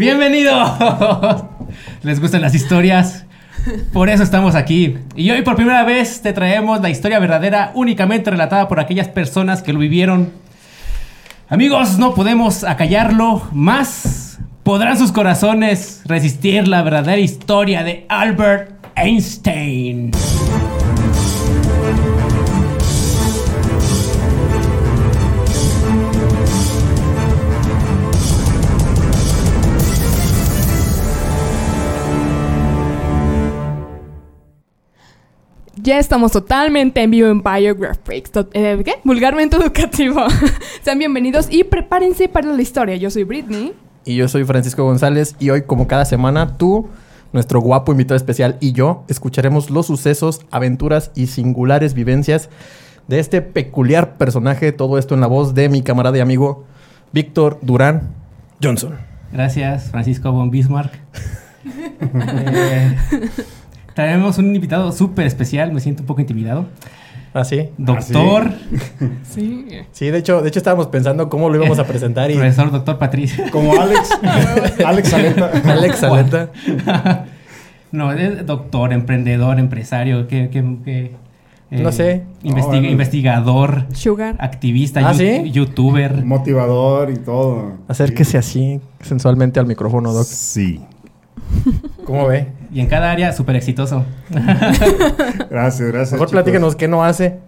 Bienvenido. ¿Les gustan las historias? Por eso estamos aquí. Y hoy por primera vez te traemos la historia verdadera únicamente relatada por aquellas personas que lo vivieron. Amigos, no podemos acallarlo más. ¿Podrán sus corazones resistir la verdadera historia de Albert Einstein? Ya estamos totalmente en vivo en Biographics. eh, ¿Qué? Vulgarmente educativo. Sean bienvenidos y prepárense para la historia. Yo soy Britney. Y yo soy Francisco González y hoy, como cada semana, tú, nuestro guapo invitado especial y yo escucharemos los sucesos, aventuras y singulares vivencias de este peculiar personaje. Todo esto en la voz de mi camarada y amigo Víctor Durán Johnson. Gracias, Francisco von Bismarck. Eh, traemos un invitado súper especial, me siento un poco intimidado. ¿Ah, sí? Doctor, Sí. Sí, de hecho, de hecho estábamos pensando cómo lo íbamos a presentar y profesor doctor Patricio. Como Alex. Alex Aleta. Alex Aleta. no, es doctor, emprendedor, empresario, que, que, que, eh, No sé. investiga- No, bueno. investigador, Sugar. activista, ¿Ah, sí? youtuber. Motivador y todo. Acérquese así sensualmente al micrófono, Doc. Sí. ¿Cómo ve? Y en cada área súper exitoso. Gracias, gracias. Mejor platíquenos qué no hace.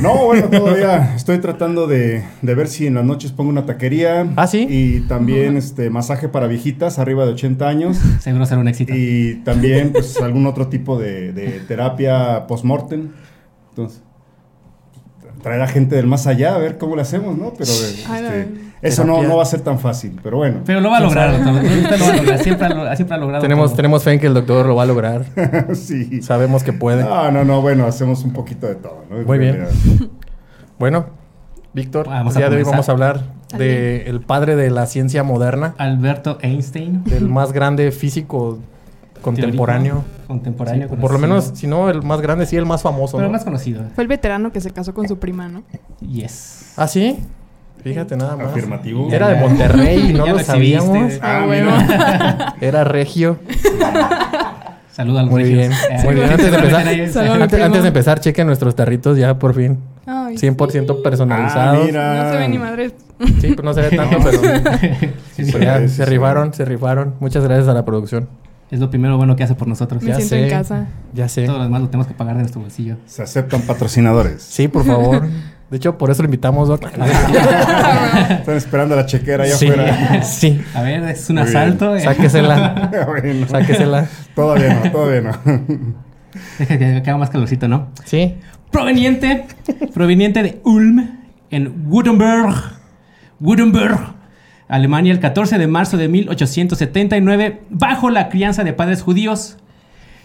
No, bueno, todavía estoy tratando de, de ver si en las noches pongo una taquería. ¿Ah, sí? Y también este masaje para viejitas arriba de 80 años. Seguro será un éxito. Y también, pues, algún otro tipo de, de terapia post-mortem. Entonces, traer a gente del más allá a ver cómo le hacemos, ¿no? Pero este, no. Eso no, no va a ser tan fácil, pero bueno. Pero lo va a ¿Quién lograr. Ahorita lo va a lograr. Siempre, ha lo- siempre ha logrado. Tenemos, todo. tenemos fe en que el doctor lo va a lograr. sí. Sabemos que puede. No, no, no, bueno, hacemos un poquito de todo, ¿no? Muy bien. Bueno, Víctor, el día de hoy vamos a hablar del padre de la ciencia moderna, Alberto Einstein. del más grande físico contemporáneo. Teórico, Contemporáneo. O por lo menos, si no el más grande, sí el más famoso. Pero ¿no? más conocido. Fue el veterano que se casó con su prima, ¿no? Yes. ¿Ah, sí? Fíjate nada más. Afirmativo. Era de Monterrey y no lo sabíamos. Ah, Ah, mira. Era regio. Saludos a los Muy regios. bien. Eh, Muy bien. Antes de empezar, antes, de empezar, chequen nuestros tarritos ya por fin. Ay, 100% Ah, personalizados. mira. No se ve ni madre. Sí, pues no se ve tanto, pero Sí, sí. pero ya, Sí, se sí. rifaron, se rifaron. Muchas gracias a la producción. Es lo primero bueno que hace por nosotros. Me Ya siento sé. en casa. Ya sé. Todo lo demás lo tenemos que pagar de nuestro bolsillo. Se aceptan patrocinadores. Sí, por favor. De hecho, por eso lo invitamos, Doc. Están esperando la chequera allá sí, afuera. sí. A ver, es un Muy bien. asalto. eh. Sáquesela. bueno, Sáquesela. todavía no, todavía no. Deja que que haga más calorcito, ¿no? Sí. Proveniente, proveniente de Ulm, en Württemberg, Württemberg, Alemania, el 14 de marzo de 1879, bajo la crianza de padres judíos,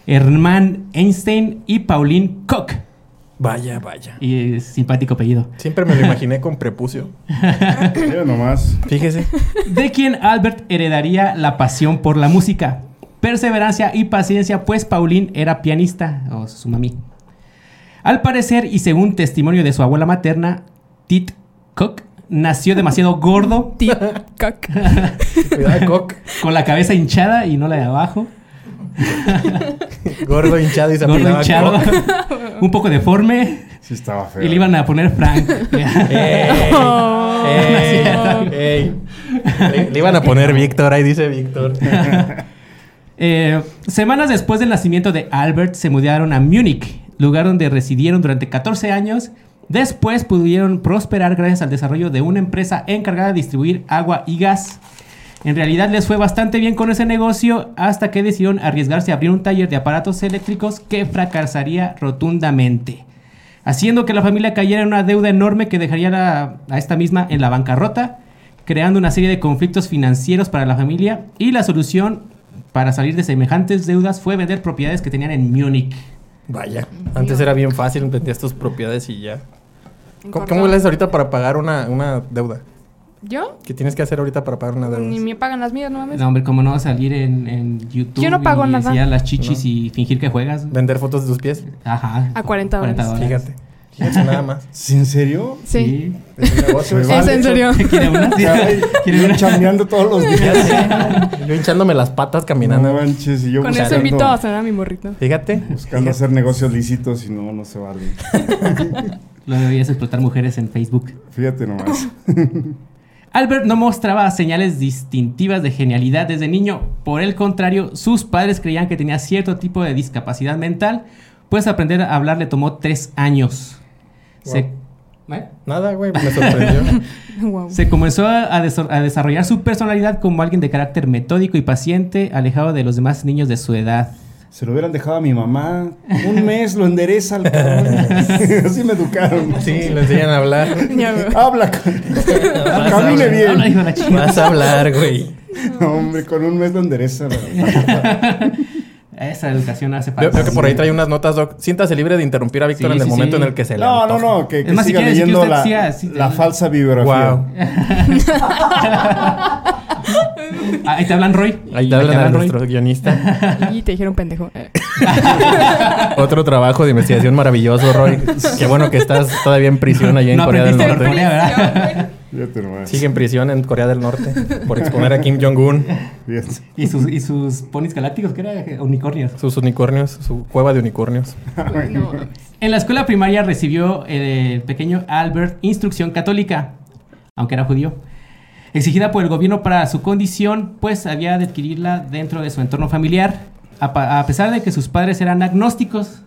Hermann Einstein y Pauline Koch. Vaya, vaya. Y simpático apellido. Siempre me lo imaginé con prepucio. Mira nomás. Fíjese. de quien Albert heredaría la pasión por la música, perseverancia y paciencia, pues Pauline era pianista, o su mami. Al parecer, y según testimonio de su abuela materna, Tit Cook, nació demasiado gordo, Tic-tac. Cuidado, Coc. con la cabeza hinchada y no la de abajo, Gordo, hinchado y se gordo hinchado, un poco deforme, Sí estaba feo. y le iban a poner Frank. ¡Ey! Oh. ¡Ey! ¡Ey! Le, le iban a poner Víctor, ahí dice Víctor. Eh, semanas después del nacimiento de Albert, se mudaron a Múnich, lugar donde residieron durante 14 años. Después pudieron prosperar gracias al desarrollo de una empresa encargada de distribuir agua y gas. En realidad les fue bastante bien con ese negocio hasta que decidieron arriesgarse a abrir un taller de aparatos eléctricos que fracasaría rotundamente, haciendo que la familia cayera en una deuda enorme que dejaría la- a esta misma en la bancarrota, creando una serie de conflictos financieros para la familia y la solución para salir de semejantes deudas fue vender propiedades que tenían en Múnich. Vaya. Antes era bien fácil, vendías tus propiedades y ya. ¿Cómo, le haces ahorita para pagar una, una deuda? ¿Yo? ¿Qué tienes que hacer ahorita para pagar una deuda? Ni me pagan las mías, no mames. No, hombre, cómo no salir en, en YouTube Yo no pago y nada. enseñar las chichis No. y fingir que juegas. ¿Vender fotos de tus pies? Ajá. A 40 dólares. Fíjate. Fíjate nada más. ¿Sí, ¿En serio? Sí. Es un negocio. ¿Es vale. en serio? ¿Quiere una? ¿Quiere yo una? chambeando todos los días. Yo hinchándome las patas No caminando. manches, y yo Con buscando, eso invito a cenar a mi morrito. Fíjate. buscando hacer negocios lícitos y no, no se vale. Lo debías explotar mujeres en Facebook. Fíjate nomás. Albert no mostraba señales distintivas de genialidad desde niño. Por el contrario, sus padres creían que tenía cierto tipo de discapacidad mental, pues aprender a hablar le tomó tres años. Se, ¿Eh? Nada, güey, me sorprendió. Wow. Se comenzó a, a desa- a desarrollar su personalidad como alguien de carácter metódico y paciente, alejado de los demás niños de su edad. Se lo hubieran dejado a mi mamá. Un mes lo endereza al cabrón. Así me educaron. Sí, le enseñan a hablar. Habla. Camine bien. Vas a hablar, güey. No, hombre, con un mes lo endereza. la- Esa educación hace falta. veo que por ahí trae unas notas, Doc. Siéntase libre de interrumpir a Víctor Sí, en el sí, momento sí. en el que se le No, no, no, que, que más, siga que leyendo la, falsa bibliografía. Wow. Ah, ahí te hablan, Roy. Ahí te hablan a Roy. nuestro guionista. Y te dijeron pendejo. Eh. Otro trabajo de investigación maravilloso, Roy. Qué bueno que estás todavía en prisión allá en No Corea del Norte. Sigue en prisión en Corea del Norte por exponer a Kim Jong-un. Y sus, y sus ponis galácticos, que eran unicornios. sus unicornios, su cueva de unicornios. No. En la escuela primaria recibió eh, el pequeño Albert instrucción católica, aunque era judío, exigida por el gobierno para su condición, pues había de adquirirla dentro de su entorno familiar, a, pesar de que sus padres eran agnósticos.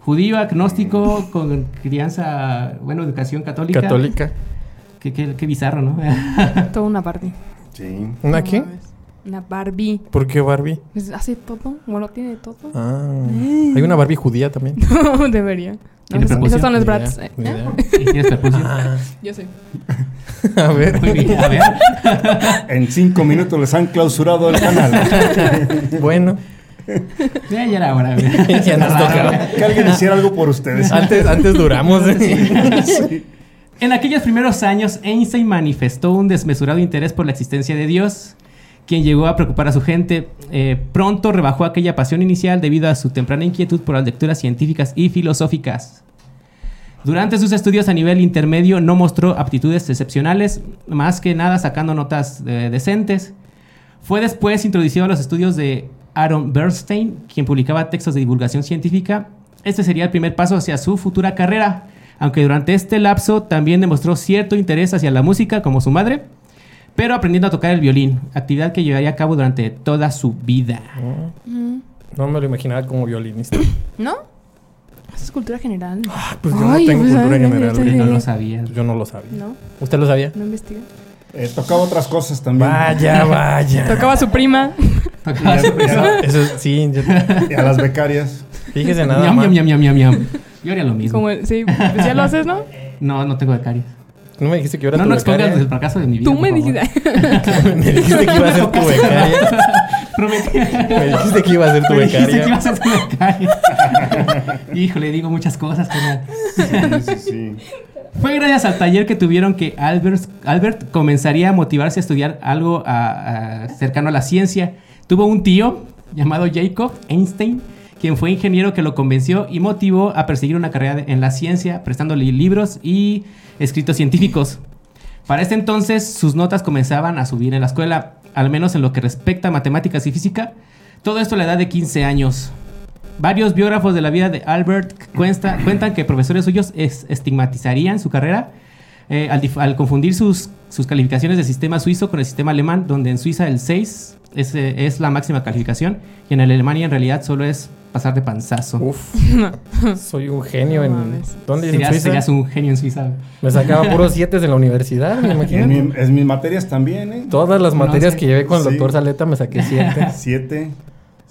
Judío, agnóstico, con crianza, bueno, educación católica. Católica. Qué, qué- qué bizarro, ¿no? Toda una Barbie. Sí. ¿Una qué? Una Barbie. ¿Por qué Barbie? Pues hace todo. Bueno, tiene todo. Ah, hay una Barbie judía también. No, debería. No, ¿Tiene esas, prepucio? esas son los brats. eh. ni idea. ¿Y tienes prepucio? Ah, Yo sé. a ver. Muy bien, a ver. En cinco minutos les han clausurado el canal. Bueno, Ya, ya era hora. güey. ya nos tocaba. que alguien hiciera algo por ustedes. Antes, antes duramos. ¿eh? Sí. En aquellos primeros años, Einstein manifestó un desmesurado interés por la existencia de Dios, quien llegó a preocupar a su gente. Eh, pronto rebajó aquella pasión inicial debido a su temprana inquietud por las lecturas científicas y filosóficas. Durante sus estudios a nivel intermedio no mostró aptitudes excepcionales, más que nada sacando notas eh, decentes. Fue después introducido a los estudios de Aaron Bernstein, quien publicaba textos de divulgación científica. Este sería el primer paso hacia su futura carrera, aunque durante este lapso también demostró cierto interés hacia la música como su madre, pero aprendiendo a tocar el violín, actividad que llevaría a cabo durante toda su vida. Mm. No me lo imaginaba como violinista. ¿No? Eso es cultura general. Pues yo Ay, no tengo pues, cultura general. güey. No lo sabía. Yo no lo sabía. No, ¿Usted lo sabía? no investiga. Eh, tocaba otras cosas también. Vaya, vaya. Tocaba su prima. Tocaba su- Ya- Eso sí, yo- Y a las becarias. fíjese nada ñam. Yo haría lo mismo. Como sí, pues ya lo haces, ¿no? No, no tengo becario. No me dijiste que yo era No, tu no expongas becaria. el fracaso de mi vida. Tú me dijiste. me dijiste que iba a ser tu becaria. Prometí. Me dijiste que iba a ser tu Me dijiste que iba becaria. a ser tu becaria. Híjole, digo muchas cosas. carnal. Sí, sí, sí. Fue gracias al taller que tuvieron que Albert, Albert comenzaría a motivarse a estudiar algo a- a- cercano a la ciencia. Tuvo un tío llamado Jacob Einstein, quien fue ingeniero que lo convenció y motivó a perseguir una carrera en la ciencia, prestándole libros y escritos científicos. Para este entonces, sus notas comenzaban a subir en la escuela, al menos en lo que respecta a matemáticas y física. Todo esto a la edad de 15 años. Varios biógrafos de la vida de Albert cuenta- cuentan que profesores suyos es- estigmatizarían su carrera eh, al confundir sus, sus calificaciones del sistema suizo con el sistema alemán, donde en Suiza el 6 es, eh, es la máxima calificación y en Alemania en realidad solo es pasar de panzazo. Uf, soy un genio No en... ¿Dónde? ¿En serías, Suiza? serías un genio en Suiza. Me sacaba puros siete en la universidad, me En, imagino. mi- en mis materias también, ¿eh? Todas las No materias sé. que llevé con el Sí. doctor Saleta me saqué siete. Siete.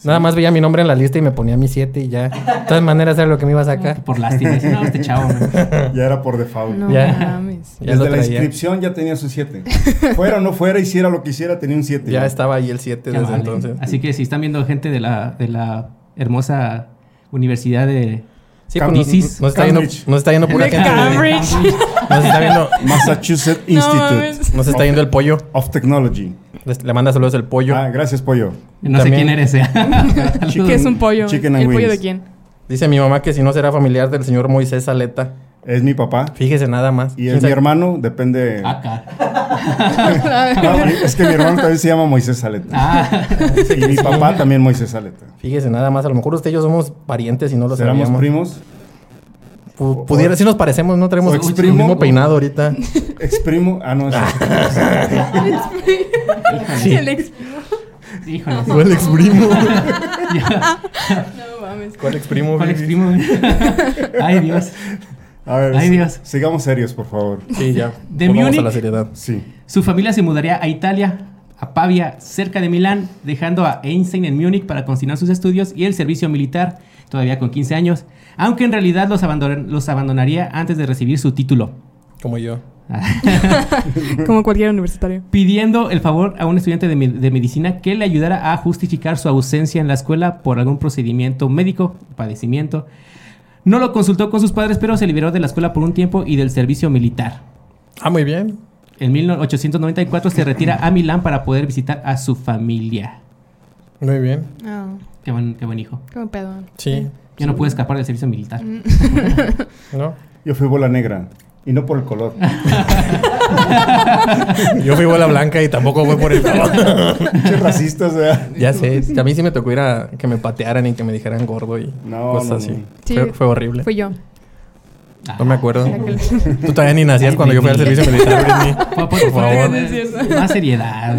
Nada más veía mi nombre en la lista y me ponía mi siete y ya. De todas maneras era lo que me iba a sacar. Por lástima. No, este chavo. man". Ya era por default. No Ya. mames. Ya lo Desde la inscripción ya tenía su siete. Fuera o no fuera, hiciera lo que hiciera, tenía un siete. Ya estaba ahí el siete Ya desde vale. entonces. Así que si están viendo gente de la, de la hermosa universidad de Sí, Cam- pues, Isis. nos, está yendo, Cambridge. nos está yendo pura gente. Cambridge. Nos está viendo, Massachusetts No Institute mames. nos está yendo el pollo. of Technology. Le manda saludos el pollo. Ah, gracias, pollo. No sé quién eres. ¿eh? ¿Qué es un pollo? Chicken and ¿El pollo de quién? Dice mi mamá que si no será familiar del señor Moisés Saleta. Es mi papá. Fíjese nada más. Y es ¿Quién mi hermano, depende. Acá. No, es que mi hermano también se llama Moisés Saleta. Ah, Y mi papá también Moisés Saleta. Fíjese nada más. A lo mejor usted y yo somos parientes y no lo ¿Seremos sabíamos. primos? Pu- pudiera, si nos parecemos, no traemos o el exprimo. mismo peinado ahorita. ¿Exprimo? Ah, no, es Sí. El ex- híjole. ¿Cuál exprimo? No mames. ¿Cuál exprimo? ¿Cuál exprimo? Ay, Dios. A ver, Ay, Dios. sigamos serios, por favor. Sí, ya. De Múnich. a la seriedad. Sí. Su familia se mudaría a Italia, a Pavia, cerca de Milán, dejando a Einstein en Múnich para continuar sus estudios y el servicio militar, todavía con 15 años, aunque en realidad los, abandon- los abandonaría antes de recibir su título, Como yo. Como cualquier universitario. pidiendo el favor a un estudiante de, me- de medicina que le ayudara a justificar su ausencia en la escuela por algún procedimiento médico, padecimiento. No lo consultó con sus padres, pero se liberó de la escuela por un tiempo y del servicio militar. Ah, muy bien. En 1894 se retira a Milán para poder visitar a su familia. Muy bien. Ah, Qué buen, qué buen hijo. qué buen pedo. Sí. Ya no pude escapar del servicio militar. ¿No? Yo fui bola negra. Y no por el color. Yo fui bola blanca y tampoco fue por el color. Qué racistas, ¿verdad? ya sé. A mí sí me tocó ir a que me patearan y que me dijeran gordo y No, cosas no, así. no. Sí. Fue, fue horrible. Fui yo. No me acuerdo. Que- Tú todavía ni nacías Ay, cuando yo fui al servicio militar. Por, Por favor. Más seriedad.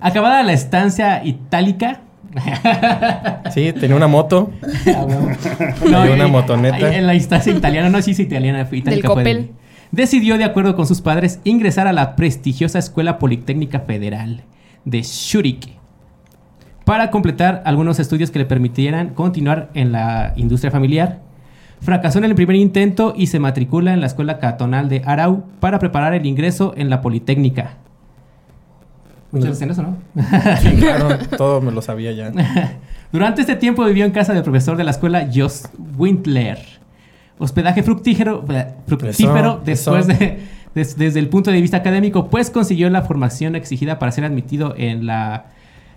Acabada la estancia itálica. Sí, tenía una moto. Y una eh, motoneta. En la instancia italiana, no sé si italiana, fue. Del Coppel. Decidió, de acuerdo con sus padres, ingresar a la prestigiosa Escuela Politécnica Federal de Zúrich para completar algunos estudios que le permitieran continuar en la industria familiar. Fracasó en el primer intento y se matricula en la Escuela Catonal de Arau para preparar el ingreso en la Politécnica. ¿Muchas en eso, no? Sí, claro. Todo me lo sabía ya. Durante este tiempo vivió en casa del profesor de la escuela Jos Windler. Hospedaje fructífero, eh, fructífero Eso, después eso. de des- desde el punto de vista académico, pues consiguió la formación exigida para ser admitido en la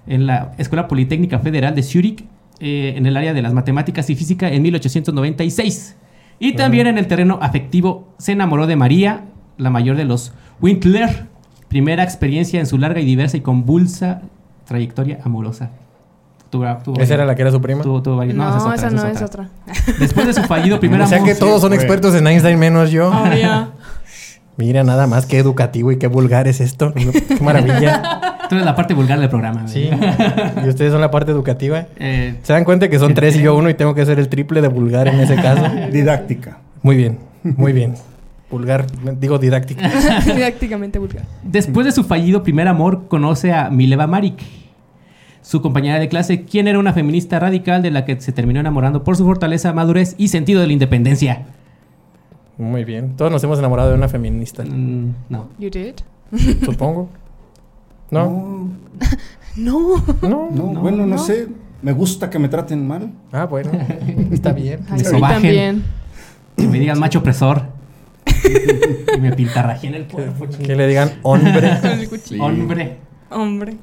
en la Escuela Politécnica Federal de Zúrich eh, en el área de las matemáticas y física en 1896. Y también en el terreno afectivo se enamoró de María, la mayor de los Windler, primera experiencia en su larga y diversa y convulsa trayectoria amorosa. Tuvo- tuvo ¿Esa era la que era su prima? tuvo- tuvo varios- No, esa esa no esa es otra. Después de su fallido primer O sea amor. que todos son expertos en Einstein menos yo. Obvio. Mira nada más qué educativo y qué vulgar es esto. Qué maravilla. Tú eres la parte vulgar del programa. güey. Sí. Y ustedes son la parte educativa. Eh, ¿Se dan cuenta que son tres y yo uno y tengo que ser el triple de vulgar en ese caso? Didáctica. Muy bien, muy bien. Vulgar, digo didáctico. Didácticamente vulgar. después de su fallido primer amor, conoce a Mileva Marik, su compañera de clase, quien era una feminista radical de la que se terminó enamorando por su fortaleza, madurez y sentido de la independencia. Muy bien. Todos nos hemos enamorado de una feminista, Mm, no. You did? supongo. ¿No? No. No. No, No, bueno, no, no. sé. Me gusta que me traten mal. Ah, bueno. Está bien. Ay, Me a mí sobajen. también. Que me digan macho opresor. y me pintarrajé en el cuerpo. Que le digan hombre. Cuchillo. Hombre. Hombre.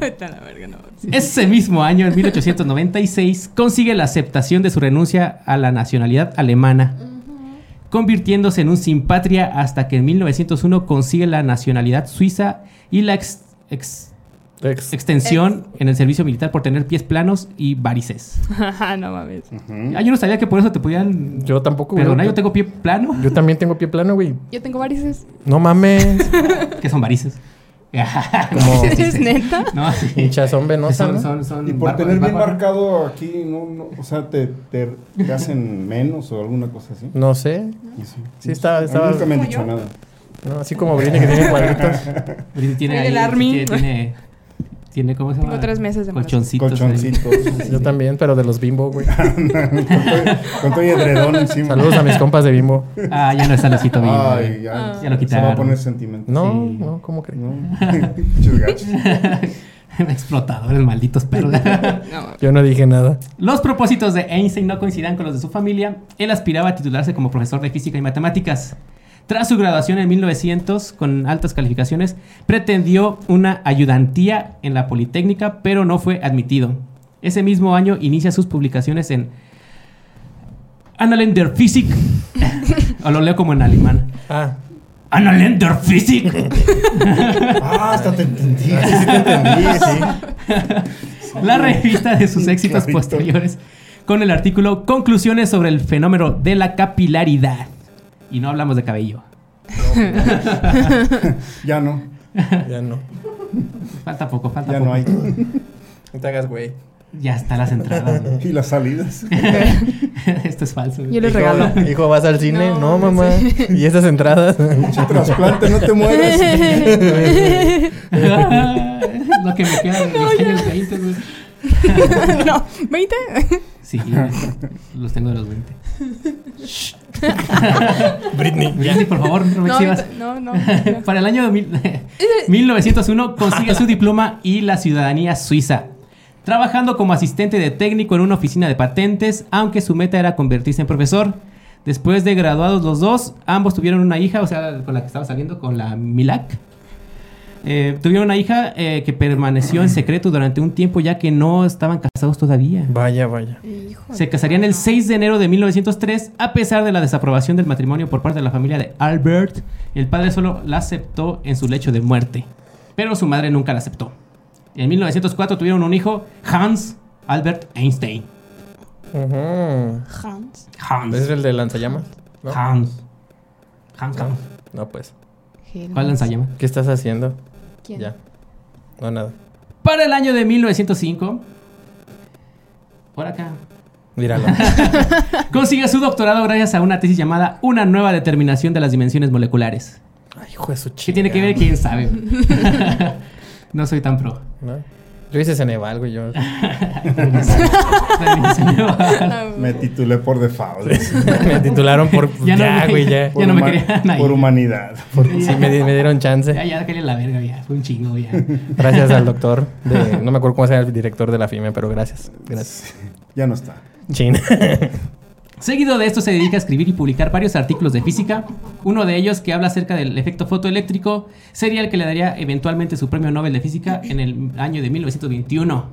Vete a la verga, no. Ese mismo año, en 1896, consigue la aceptación de su renuncia a la nacionalidad alemana, convirtiéndose en un sin patria hasta que en 1901 consigue la nacionalidad suiza y la ex- ex- Ex. extensión en el servicio militar por tener pies planos y varices. no mames. Ah, yo no sabía que por eso te podían Yo tampoco, güey. perdonar. Yo tengo pie plano. Yo también tengo pie plano, güey. Yo tengo varices. No mames. ¿Qué son varices? Como- ¿Es neta? No, sí. Hinchas. Son, ¿no? son, son Y por tener bien marcado aquí, no, no, o sea, te, te, te hacen menos o alguna cosa así. No sé. Y sí. Sí, estaba- A mí estaba- Nunca me han ¿Como dicho yo? nada. No, así como Brini que tiene cuadritos. Tiene, tiene ahí, del Army. Tiene, tiene, tiene, ¿cómo se llama? Tengo tres meses de. Colchoncitos. Colchoncitos. Yo también, pero de los bimbo, güey. con, todo, y edredón encima. Saludos a mis compas de bimbo. Ah, ya no está Lucito Bimbo. Ay, ya, Ah. Ya lo Se va quitaron. a poner sentimental. No, Sí. no, ¿cómo crees? No. Pinches gachos. Explotadores, malditos perros. No, Yo no dije nada. los propósitos de Einstein no coincidían con los de su familia. Él aspiraba a titularse como profesor de física y matemáticas. Tras su graduación en 1900 con altas calificaciones, pretendió una ayudantía en la Politécnica, pero no fue admitido. Ese mismo año inicia sus publicaciones en Analender Physik. o lo leo como en alemán. Ah, Analender Physik. Ah, hasta te entendí. Sí, sí te entendí, sí. la revista de sus éxitos posteriores con el artículo Conclusiones sobre el fenómeno de la capilaridad. Y no hablamos de cabello. Ya no, ya no. Falta poco, falta ya poco. no hay. No te hagas, güey. Ya están las entradas. ¿no? Y las salidas. Esto es falso. Yo les Hijo, regalo. Hijo, ¿vas al cine? No, No, mamá. ¿Y esas entradas? Pinche trasplante, no te mueres. Lo que me queda de los años 20, güey. no, ¿20? Sí, los tengo de los 20. Britney. Britney, por favor, no me No, exhibas. no, no. Para el año de mil- 1901 consigue su diploma y la ciudadanía suiza, trabajando como asistente de técnico en una oficina de patentes, aunque su meta era convertirse en profesor. Después de graduados los dos, ambos tuvieron una hija, o sea, con la que estaba saliendo, con la Milak. Eh, tuvieron una hija eh, que permaneció en secreto durante un tiempo ya que no estaban casados todavía. Vaya, vaya. Se casarían el 6 de enero de 1903 a pesar de la desaprobación del matrimonio por parte de la familia de Albert. El padre solo la aceptó en su lecho de muerte, pero su madre nunca la aceptó. En 1904 tuvieron un hijo, Hans Albert Einstein. Ujú. Hans. Hans. ¿Es el de lanzallamas? ¿No? Hans. Hans. Hans. No, pues. ¿Cuál lanzallamas? ¿Qué estás haciendo? ¿Quién? Ya. No, nada. Para el año de 1905, por acá, Míralo. consigue su doctorado gracias a una tesis llamada Una nueva determinación de las dimensiones moleculares. Ay, hijo de su chica. ¿Qué tiene que ver? ¿Quién sabe? no soy tan pro. ¿No? Yo hice Ceneval, güey. Yo Me titulé por default. me titularon por. Ya Ya, no me- güey, ya. Ya no me querían ahí. Por humanidad. Sí, me, di- me dieron chance. Ya, ya, cállate la verga, ya. Fue un chingo, ya. Gracias al doctor. de- no me acuerdo cómo se llama el director de la FIME, pero gracias. Gracias. Ya no está. Chin. Seguido de esto se dedica a escribir y publicar varios artículos de física. Uno de ellos, que habla acerca del efecto fotoeléctrico, sería el que le daría eventualmente su premio Nobel de Física en el año de 1921.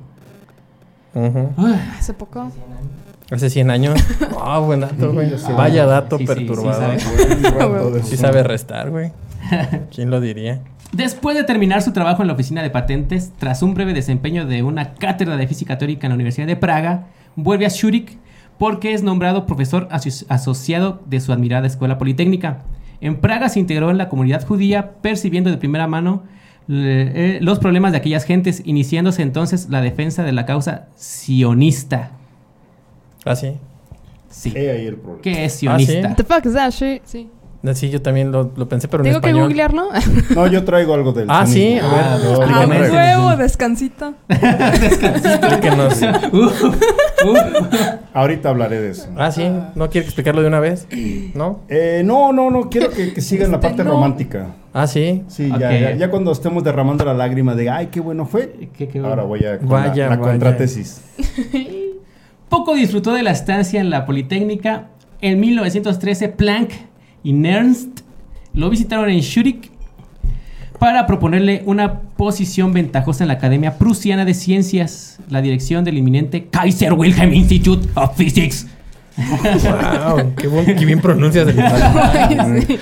Ujú. Ah, Hace poco. Hace 100 años. Ah, buen dato, güey. Sí, sí. Vaya dato Sí, sí, sí perturbador. sabe. Sí sabe restar, güey. ¿Quién lo diría? Después de terminar su trabajo en la oficina de patentes, tras un breve desempeño de una cátedra de física teórica en la Universidad de Praga, vuelve a Zúrich porque es nombrado profesor aso- asociado de su admirada escuela politécnica. En Praga se integró en la comunidad judía, percibiendo de primera mano eh, los problemas de aquellas gentes, iniciándose entonces la defensa de la causa sionista. Ah, sí. Sí. He ahí el problema. ¿Qué es Ah, sionista? What the fuck is that shit? Sí. Sí, yo también lo, lo pensé, pero en ¿Tengo que español. googlearlo? No, yo traigo algo del Ah, sí, sionismo. a ver. Ah, traigo- huevo, descansito. Uf, uf. Ahorita hablaré de eso. Ah, sí. ¿No quiere explicarlo de una vez? ¿No? Eh, no, no, no, quiero que, que sigan la Este, parte no. romántica. Ah, sí. Sí, ya, ya, ya cuando estemos derramando la lágrima de, ay, qué bueno fue. Qué- qué Ahora voy a con Vaya, la, contratesis. Poco disfrutó de la estancia en la Politécnica. En 1913, Planck y Nernst lo visitaron en Zúrich para proponerle una posición ventajosa en la Academia Prusiana de Ciencias, la dirección del inminente Kaiser Wilhelm Institute of Physics. Wow, qué, bien pronuncias el Ay, sí.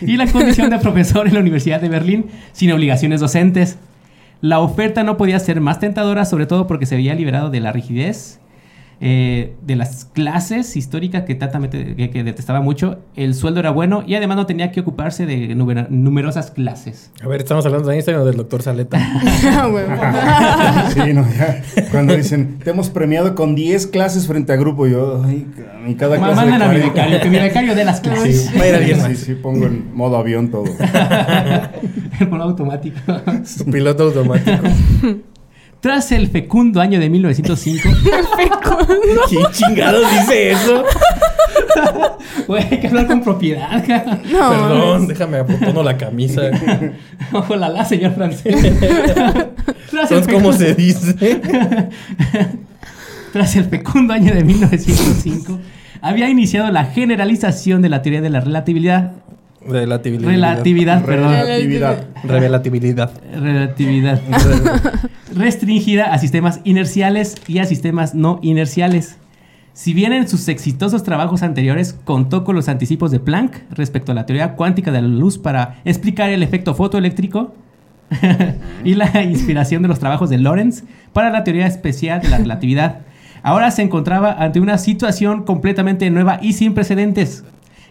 y la condición de profesor en la Universidad de Berlín sin obligaciones docentes. La oferta no podía ser más tentadora, sobre todo porque se había liberado de la rigidez eh, de las clases históricas que, tatamente- que, que detestaba mucho. El sueldo era bueno y además no tenía que ocuparse de numerosas clases. A ver, ¿estamos hablando de Einstein o del doctor Saleta? Ah. Sí, no, ya. Cuando dicen, te hemos premiado con 10 clases frente a grupo, yo, ay, y cada clase. Mandan a mi 40. becario, que mi becario de las clases. A Sí, sí, pongo en modo avión todo. Por automático. Su piloto automático. Tras el fecundo año de 1905, ¿Quién chingados dice eso? güey, hay que hablar con propiedad. cara. No, Perdón, mames. déjame abotono la camisa. Ojalá, la, señor francés. Tras el Entonces, ¿cómo fecundo- se dice? Tras el fecundo año de 1905, había iniciado la generalización de la teoría de la relatividad. Relatividad. Relatividad, perdón. Relatividad. Relatividad. Relatividad. Restringida a sistemas inerciales y a sistemas no inerciales. Si bien en sus exitosos trabajos anteriores contó con los anticipos de Planck respecto a la teoría cuántica de la luz para explicar el efecto fotoeléctrico y la inspiración de los trabajos de Lorentz para la teoría especial de la relatividad, ahora se encontraba ante una situación completamente nueva y sin precedentes.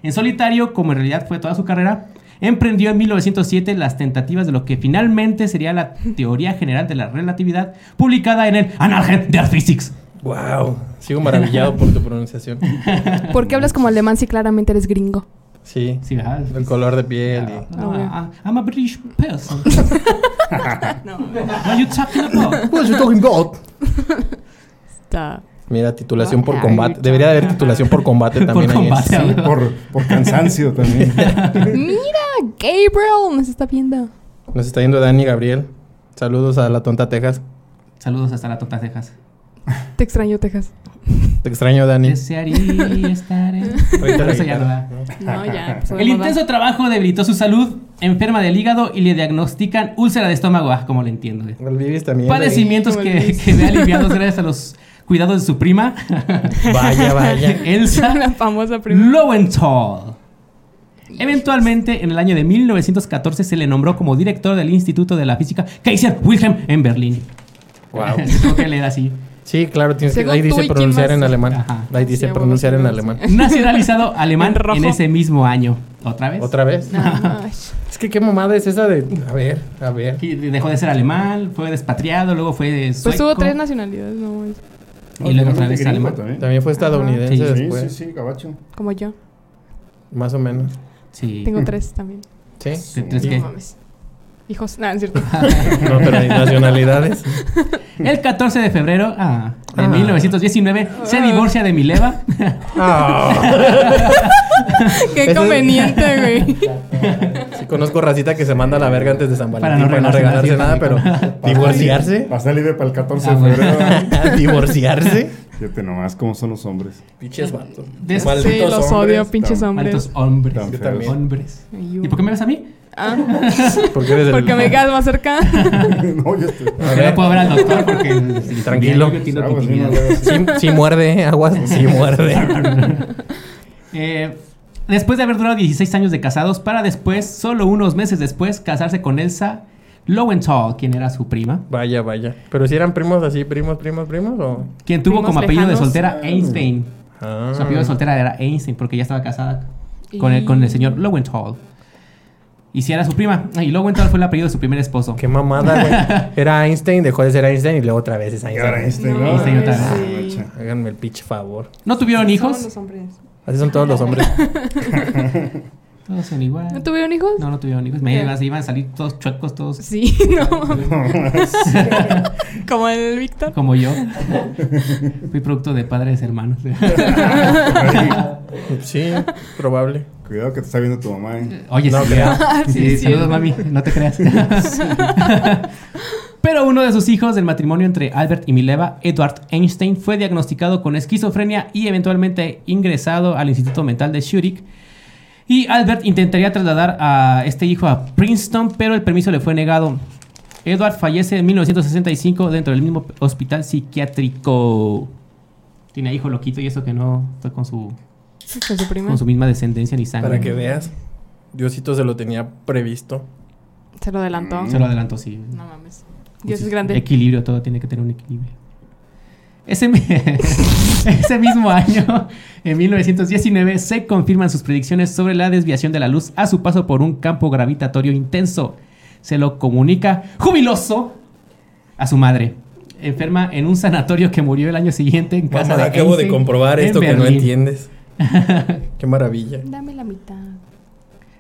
En solitario, como en realidad fue toda su carrera, emprendió en 1907 las tentativas de lo que finalmente sería la teoría general de la relatividad, publicada en el Annalen der Physics. Wow. Sigo maravillado por tu pronunciación. ¿Por qué hablas como alemán si claramente eres gringo? Sí. Sí, ¿verdad? El color de piel. y- No, I- I'm a British person. What are you talking about? What you talking about? Mira, titulación por combate. Debería de haber titulación por combate también. Por ahí en- combate. Sí, por, por cansancio también. Mira, Gabriel nos está viendo. Nos está yendo Dani Gabriel. Saludos a la tonta Texas. Saludos hasta la Tota Texas. Te extraño, Texas. Te extraño, Dani. Desearía estar en... Ahorita Pero la eso ya no ya. de El intenso trabajo debilitó su salud, enferma del hígado y le diagnostican úlcera de estómago. Ah, como le entiendo. El Vivis también. Padecimientos que, que ve aliviados gracias a los cuidados de su prima, Vaya, vaya. Elsa La famosa primera. Lowenthal. Eventualmente, en el año de 1914, se le nombró como director del Instituto de la Física Kaiser Wilhelm en Berlín. Wow. Que leer así. Sí, claro, tienes que, ahí dice ¿y quién pronunciar en alemán. Ajá. Ahí dice Sí, pronunciar en alemán. Nacionalizado alemán En rojo. en ese mismo año. ¿Otra vez? ¿Otra vez? Es que qué mamada es esa de. A ver, a ver. Y dejó de ser alemán, fue despatriado, luego fue Pues sueco. tuvo tres nacionalidades, no, es Y luego otra vez alemán. también. También fue estadounidense Sí. Sí, después. sí, sí, gabacho. como yo. Más o menos. Sí. Tengo tres también. Sí. ¿Te- tres qué? Hijos, nada, es cierto. No, pero hay nacionalidades. El 14 de febrero ah, de Ah. 1919 se divorcia de Mileva. Qué Ese- conveniente, güey. Sí, conozco racita que se manda a la verga antes de San Para Valentín no para no, regalarse nada, pero divorciarse. Pasé libre para el 14 Ah, de febrero. divorciarse. Fíjate nomás cómo son los hombres. Pinches vatos. Sí, los hombres. odio, pinches hombres. Malditos hombres. Yo también. Hombres. ¿Y por qué me ves a mí? Ah, Porque eres el- porque me quedas más cerca. no, yo estoy. A Porque ver. no puedo ver al doctor porque... Tranquilo. No, no, Sí, sí muerde, eh, aguas, sí muerde. Eh, después de haber durado 16 años de casados, para después, solo unos meses después, casarse con Elsa Lowenthal, quien era su prima, Vaya, vaya. Pero si eran primos así, primos, primos, primos o. quien tuvo como apellido de soltera Einstein. Ah. Su apellido de soltera era Einstein porque ya estaba casada con Y- el, con el señor Lowenthal. Y si era su prima. Y Lowenthal fue el apellido de su primer esposo. Qué mamada, güey. Era Einstein, dejó de ser Einstein y luego otra vez es Y ahora Einstein. Einstein, No. Einstein otra vez. Sí. Háganme el pitch favor. ¿No tuvieron hijos? Son los hombres. Así son todos los hombres. Todos son igual. ¿No tuvieron hijos? No, no tuvieron hijos. Me iban, se iban a salir todos chuecos, todos Sí, no. Como el Víctor. como yo. Fui producto de padres hermanos. Sí, probable. Cuidado que te está viendo tu mamá, ¿eh? Oye, No sí, creas. sí, Sí, saludos, mami, no te creas. Pero uno de sus hijos del matrimonio entre Albert y Mileva, Edward Einstein, fue diagnosticado con esquizofrenia y eventualmente ingresado al Instituto Mental de Zurich. Y Albert intentaría trasladar a este hijo a Princeton, pero el permiso le fue negado. Edward fallece en 1965 dentro del mismo hospital psiquiátrico. Tiene hijo loquito y eso que no fue con su, Con su prima. con su misma descendencia ni sangre. Para que veas. Diosito se lo tenía previsto. Se lo adelantó. Se lo adelantó, sí. No mames. Dios es grande. Equilibrio, todo tiene que tener un equilibrio. Ese, ese mismo año, en 1919, se confirman sus predicciones sobre la desviación de la luz a su paso por un campo gravitatorio intenso. Se lo comunica jubiloso a su madre, enferma en un sanatorio que murió el año siguiente en casa Mamá, de acabo de comprobar esto que no entiendes. Qué maravilla. Dame la mitad.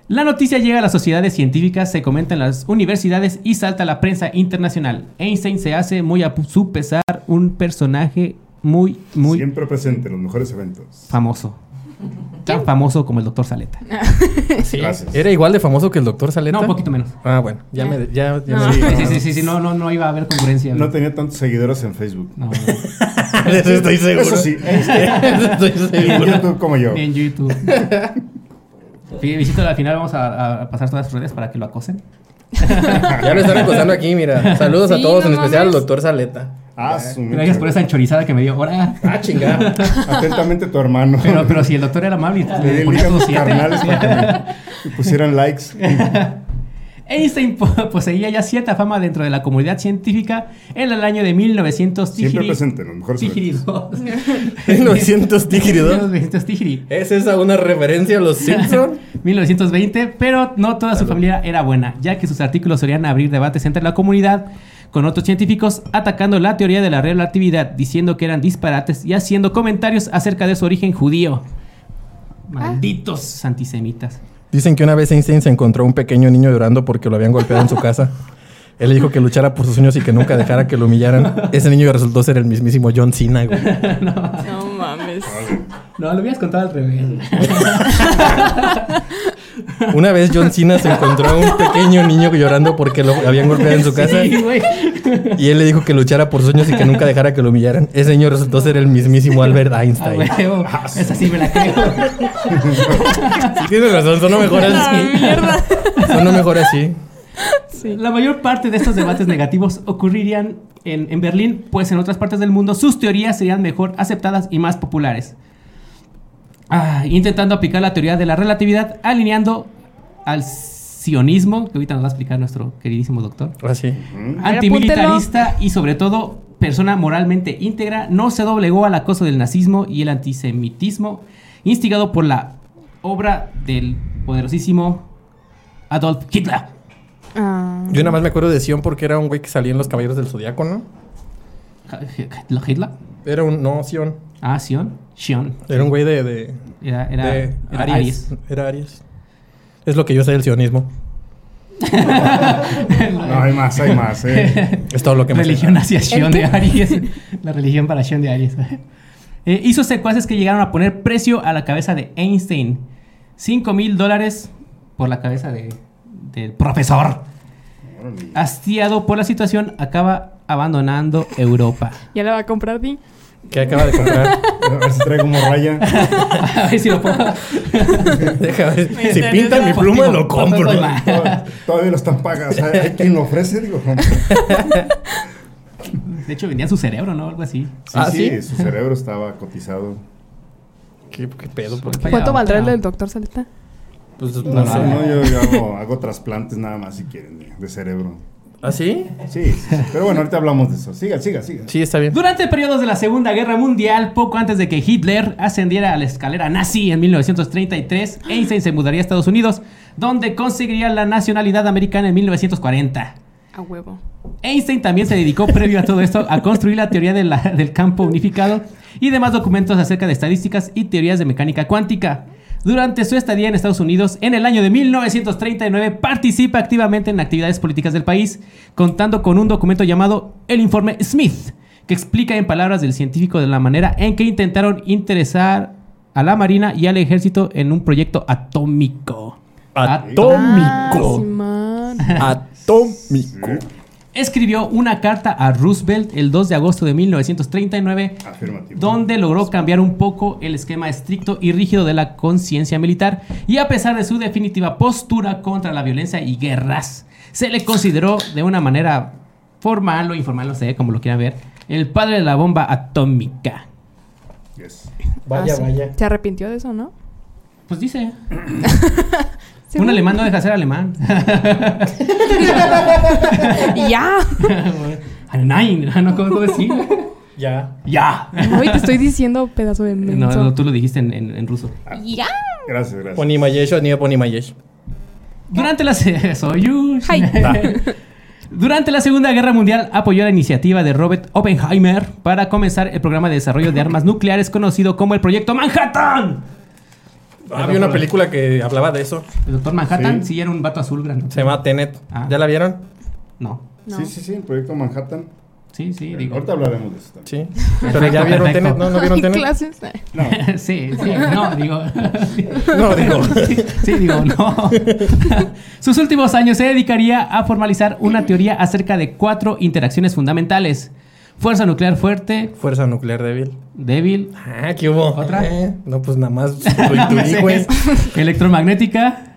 La noticia llega a las sociedades científicas, se comenta en las universidades y salta a la prensa internacional. Einstein se hace muy a su pesar un personaje muy, muy Siempre presente en los mejores eventos. famoso. Tan famoso como el doctor Saleta. Sí. Gracias. ¿Era igual de famoso que el doctor Saleta? No, un poquito menos. Ah, bueno. Ya me... Ya, ya No. me Sí, sí, sí, sí, sí, no, no, no iba a haber concurrencia. No tenía tantos seguidores en Facebook. No, no. De eso estoy seguro. Eso sí. De eso estoy Y en seguro. YouTube como yo. En YouTube. Visito al final, vamos a, a pasar todas sus redes para que lo acosen. Ya lo están acosando aquí, mira. Saludos a todos, no en especial al doctor Saleta. Ah, su Gracias por esa enchorizada que me dio. Ahora. Ah, chingada. Atentamente tu hermano. Pero, pero si el doctor era amable, Le le ponía a siete. carnales para que me, me pusieran likes. Einstein po- poseía ya cierta fama dentro de la comunidad científica en el año de 1900 Siempre presente, Tigiri eventos. 2. 1900 Tigiri 2. 1900 Tigiri. ¿Es esa una referencia a los Simpsons? 1920, pero no toda su familia era buena, ya que sus artículos solían abrir debates entre la comunidad con otros científicos atacando la teoría de la relatividad, diciendo que eran disparates y haciendo comentarios acerca de su origen judío. Malditos antisemitas. Dicen que una vez Einstein se encontró un pequeño niño llorando porque lo habían golpeado en su casa. Él le dijo que luchara por sus sueños y que nunca dejara que lo humillaran. Ese niño resultó ser el mismísimo John Cena, güey. No mames. No, lo habías contado al revés. Una vez John Cena se encontró a un pequeño niño llorando porque lo habían golpeado en su casa. Sí, güey. Y él le dijo que luchara por sus sueños y que nunca dejara que lo humillaran. Ese niño resultó ser el mismísimo Albert Ah, Einstein. huevo. Esa sí me la creo. Sí, tienes razón, sonó mejor Ah, así. Sonó mejor así. Sí. La mayor parte de estos debates negativos ocurrirían en, en Berlín, pues en otras partes del mundo sus teorías serían mejor aceptadas y más populares. Ah, intentando aplicar la teoría de la relatividad, alineando al sionismo, que ahorita nos va a explicar nuestro queridísimo doctor, Así. antimilitarista y sobre todo persona moralmente íntegra, no se doblegó al acoso del nazismo y el antisemitismo instigado por la obra del poderosísimo Adolf Hitler. Ah. Yo nada más me acuerdo de Sion porque era un güey que salía en Los Caballeros del Zodiaco, ¿no? ¿Hitler? Era un... No, Sion. Ah, Sion. Sion. Era un güey de... de, Era, era, de era Aries. Aries. Era Aries. Es lo que yo sé del sionismo. No, hay más, hay más, eh. Es todo lo que me sé. Religión hacia Sion de Aries. La religión para Sion de Aries. Eh, hizo secuaces que llegaron a poner precio a la cabeza de Einstein. 5 mil dólares por la cabeza de, del profesor. Hastiado por la situación, acaba abandonando Europa. ¿Ya la va a comprar Di? Que acaba de comprar. A ver si traigo morraya. A ver si lo puedo. Deja ver. Me Si pinta mi pluma, lo compro. Tod- Todavía lo están pagando. ¿Hay hay quien lo ofrece? Digo. De hecho, vendían su cerebro, ¿no? Algo así. Sí, Ah, sí, ¿sí? su cerebro estaba cotizado. ¿Qué, qué pedo? ¿Por qué? ¿Cuánto valdrá el del doctor Salita? Pues, No, no no, sé. no, yo, yo hago, hago trasplantes nada más si quieren de, de cerebro. ¿Ah, sí? Sí, pero bueno, ahorita hablamos de eso. Siga, siga, siga. Sí, está bien. Durante periodos de la Segunda Guerra Mundial, poco antes de que Hitler ascendiera a la escalera nazi en 1933, Einstein se mudaría a Estados Unidos, donde conseguiría la nacionalidad americana en 1940. A huevo. Einstein también se dedicó previo a todo esto a construir la teoría de la- del campo unificado y demás documentos acerca de estadísticas y teorías de mecánica cuántica. Durante su estadía en Estados Unidos, en el año de 1939, participa activamente en actividades políticas del país, contando con un documento llamado el Informe Smith, que explica en palabras del científico de la manera en que intentaron interesar a la Marina y al ejército en un proyecto atómico. Ah, Atómico. Atómico. Escribió una carta a Roosevelt el 2 de agosto de 1939 Afirmativo. donde logró cambiar un poco el esquema estricto y rígido de la conciencia militar y a pesar de su definitiva postura contra la violencia y guerras, se le consideró de una manera formal o informal, no sé, como lo quieran ver, el padre de la bomba atómica. Yes. Vaya, Ah, sí. vaya. Se arrepintió de eso, ¿no? Pues dice, Sí, un ¿no? alemán no deja de ser alemán. ¡Ya! Nein, no, ¿cómo, decir? Ya. Ya. Hoy te estoy diciendo pedazo de No, menso. no, tú lo dijiste en, en- en ruso. ¡Ya! Gracias, gracias. Poni Mayesh o ni Poni Mayesh. Durante la. Hi. Durante la Segunda Guerra Mundial apoyó la iniciativa de Robert Oppenheimer para comenzar el programa de desarrollo de armas nucleares conocido como el Proyecto Manhattan. Había una película que hablaba de eso. El doctor Manhattan Sí. sí, era un vato azul grande. Se llama Tenet. Ah. ¿Ya la vieron? No. No. Sí, sí, sí, el proyecto Manhattan. Sí, sí, digo. Ahorita hablaremos de eso también. Sí. Pero ya vieron perfecto. Tenet. ¿No, ¿No vieron Tenet? clases. No, sí, sí, no, digo. No, digo. Sí, sí, digo, no. Sus últimos años se dedicaría a formalizar una teoría acerca de cuatro interacciones fundamentales: fuerza nuclear fuerte, Fuerza nuclear débil. débil, Ah, ¿qué hubo? ¿Otra? Eh, no, pues nada más lo intuí, güey. electromagnética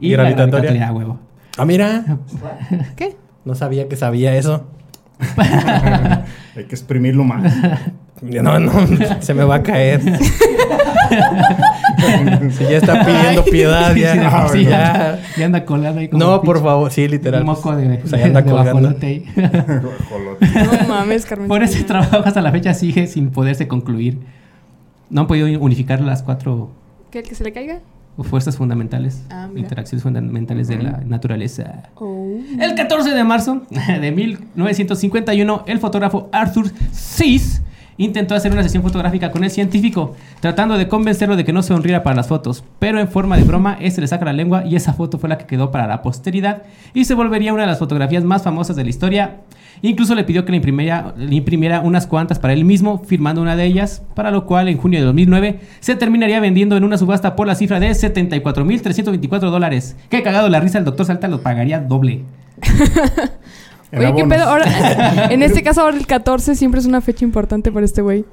y, Y la gravitatoria. gravitatoria, huevo. Ah, mira. ¿Qué? No sabía que sabía eso. Hay que exprimirlo más. No, no, se me va a caer. si ya está pidiendo piedad, ya. Sí, por sí, ya. ya, ya anda colando ahí como No, por pinche- favor, sí, literal. Un moco de, Pues ahí anda de colgando. No mames, Carmen. Por ese trabajo hasta la fecha sigue sin poderse concluir. No han podido unificar las cuatro ¿Qué, que se le caiga? Fuerzas fundamentales, Ah, interacciones fundamentales de la naturaleza. Oh. El 14 de marzo de 1951, el fotógrafo Arthur Sis intentó hacer una sesión fotográfica con el científico, tratando de convencerlo de que no sonriera para las fotos, pero en forma de broma, este le saca la lengua y esa foto fue la que quedó para la posteridad y se volvería una de las fotografías más famosas de la historia. Incluso le pidió que le imprimiera, le imprimiera unas cuantas para él mismo, firmando una de ellas, para lo cual en junio de 2009 se terminaría vendiendo en una subasta por la cifra de 74.324 dólares. Qué cagado la risa, el doctor Salta lo pagaría doble. En Oye, ¿qué abonos. pedo? Ahora, en este caso, ahora el 14 siempre es una fecha importante para este güey.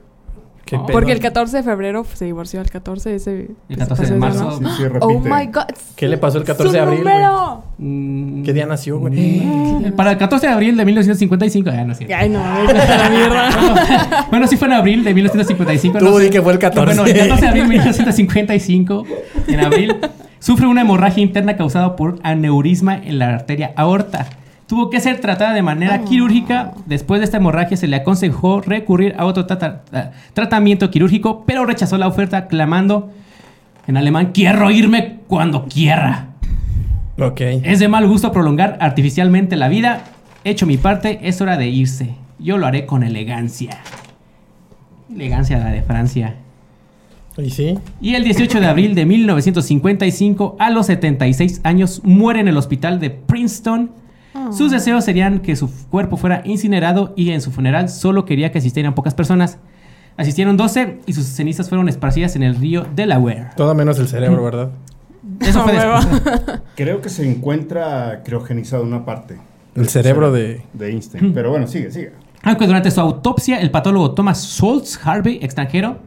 Qué Oh. pedo. Porque el 14 de febrero se divorció el 14 ese... El ese 14 de marzo. Sí, sí. Oh my god. ¿Qué le pasó el 14 de ¡Su abril, número! Mm, ¿Qué día nació, güey? Eh, Para el 14 de abril de 1955. Ah, no. Ay, no, a ver, la mierda. bueno, sí fue en abril de 1955. Tú no sé. di que fue el 14. Bueno, el 14 de abril de 1955, en abril, sufre una hemorragia interna causada por aneurisma en la arteria aorta. Tuvo que ser tratada de manera quirúrgica. Después de esta hemorragia se le aconsejó recurrir a otro tratamiento quirúrgico, pero rechazó la oferta clamando en alemán, quiero irme cuando quiera. Ok. Es de mal gusto prolongar artificialmente la vida. Hecho mi parte, es hora de irse. Yo lo haré con elegancia. Elegancia la de Francia. ¿Y sí? Y el 18 de abril de 1955, a los 76 años, muere en el hospital de Princeton. Sus deseos serían que su cuerpo fuera incinerado y en su funeral solo quería que asistieran pocas personas. Asistieron 12 y sus cenizas fueron esparcidas en el río Delaware. Todo menos el cerebro, ¿verdad? Eso fue después. Creo que se encuentra criogenizado una parte. El cerebro de... De Einstein. Pero bueno, sigue, sigue. Aunque durante su autopsia, el patólogo Thomas Schultz Harvey, extranjero,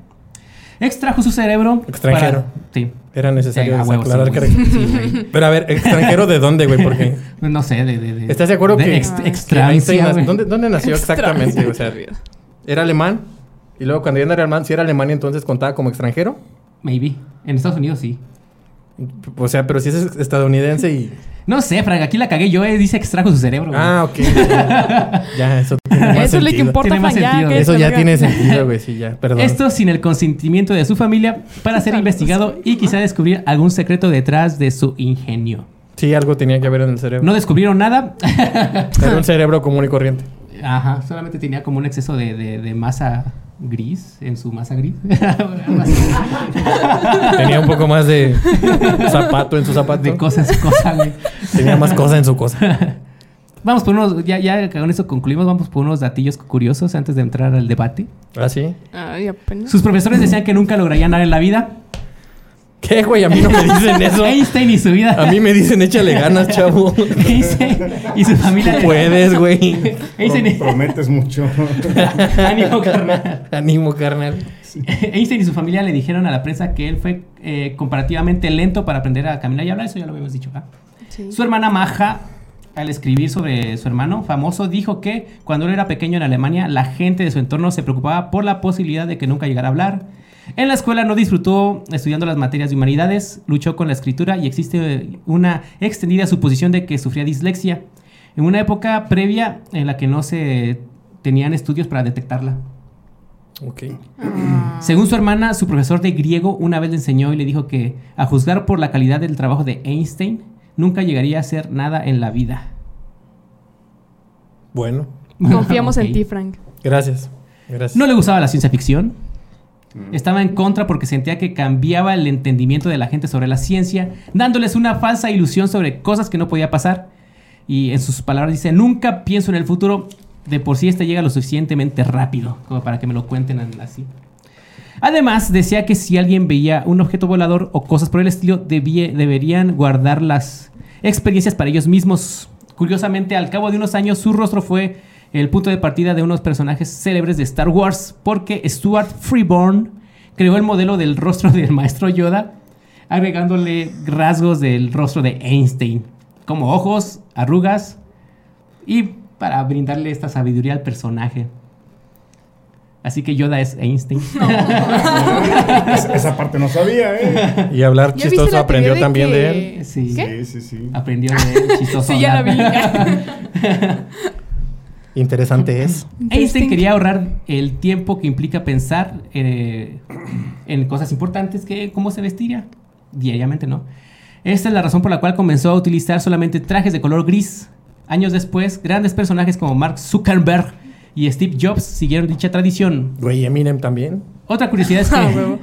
extrajo su cerebro. Extranjero. para- sí. Era necesario Sí, a huevo, aclarar sí, que güey. Pero a ver, ¿extranjero de dónde, güey? Porque... No sé, de. de, de- ¿Estás de acuerdo que- ex- que nació- güey. ¿dónde, ¿Dónde nació exactamente? O sea, ¿era alemán? Y luego cuando ya no era alemán, si era alemán, entonces contaba como extranjero. Maybe. En Estados Unidos sí. O sea, pero si es estadounidense y... No sé, Frank, aquí la cagué yo, eh, dice que extrajo su cerebro. güey. Ah, ok. ya, eso tiene más Eso es lo que sentido. importa, ya, que Eso se ya tiene sentido, güey, sí, ya, perdón. Esto sin el consentimiento de su familia para ser investigado y quizá descubrir algún secreto detrás de su ingenio. Sí, algo tenía que ver en el cerebro. No descubrieron nada. Era un cerebro común y corriente. Ajá, solamente tenía como un exceso de, de- de masa gris en su masa gris. Tenía un poco más de zapato en su zapato. de cosas, cosas, güey. Tenía más cosa en su cosa. Vamos por unos, ya, ya con eso concluimos, vamos por unos datillos curiosos antes de entrar al debate. ¿Ah, sí? Ay, apenas. Sus profesores decían que nunca lograrían nada en la vida. ¿Qué, güey? A mí no me dicen eso. Einstein y su vida. A mí me dicen échale ganas, chavo. Einstein y su familia. Tú puedes, güey. Einstein, prometes mucho. Ánimo, carnal. Ánimo, carnal. Einstein y su familia le dijeron a la prensa que él fue eh, comparativamente lento para aprender a caminar y hablar. Eso ya lo habíamos dicho. ¿ah? Sí. Su hermana Maja, al escribir sobre su hermano famoso, dijo que cuando él era pequeño en Alemania, la gente de su entorno se preocupaba por la posibilidad de que nunca llegara a hablar. En la escuela no disfrutó estudiando las materias de humanidades, luchó con la escritura y existe una extendida suposición de que sufría dislexia, en una época previa en la que no se tenían estudios para detectarla. Ok. Ah. Según su hermana, su profesor de griego una vez le enseñó y le dijo que, a juzgar por la calidad del trabajo de Einstein, nunca llegaría a hacer nada en la vida. Bueno, Confiamos en ti, Frank. gracias. Gracias. No le gustaba la ciencia ficción. Estaba en contra porque sentía que cambiaba el entendimiento de la gente sobre la ciencia, dándoles una falsa ilusión sobre cosas que no podía pasar. Y en sus palabras dice, nunca pienso en el futuro, de por sí este llega lo suficientemente rápido, como para que me lo cuenten así. Además, decía que si alguien veía un objeto volador o cosas por el estilo, debía- deberían guardar las experiencias para ellos mismos. Curiosamente, al cabo de unos años, su rostro fue el punto de partida de unos personajes célebres de Star Wars, porque Stuart Freeborn creó el modelo del rostro del maestro Yoda, agregándole rasgos del rostro de Einstein, como ojos, arrugas y para brindarle esta sabiduría al personaje. Así que Yoda es Einstein. Esa, esa parte no sabía, ¿eh? Y hablar ¿Ya viste chistoso aprendió de también de él. Sí. ¿Qué? Sí, sí, sí. Aprendió de él, chistoso. Sí, ya la vi. Interesante es. Einstein quería ahorrar el tiempo que implica pensar eh, en cosas importantes que cómo se vestiría diariamente, ¿no? Esta es la razón por la cual comenzó a utilizar solamente trajes de color gris. Años después, grandes personajes como Mark Zuckerberg y Steve Jobs siguieron dicha tradición. Güey, Eminem también. Otra curiosidad es Ah, que huevo.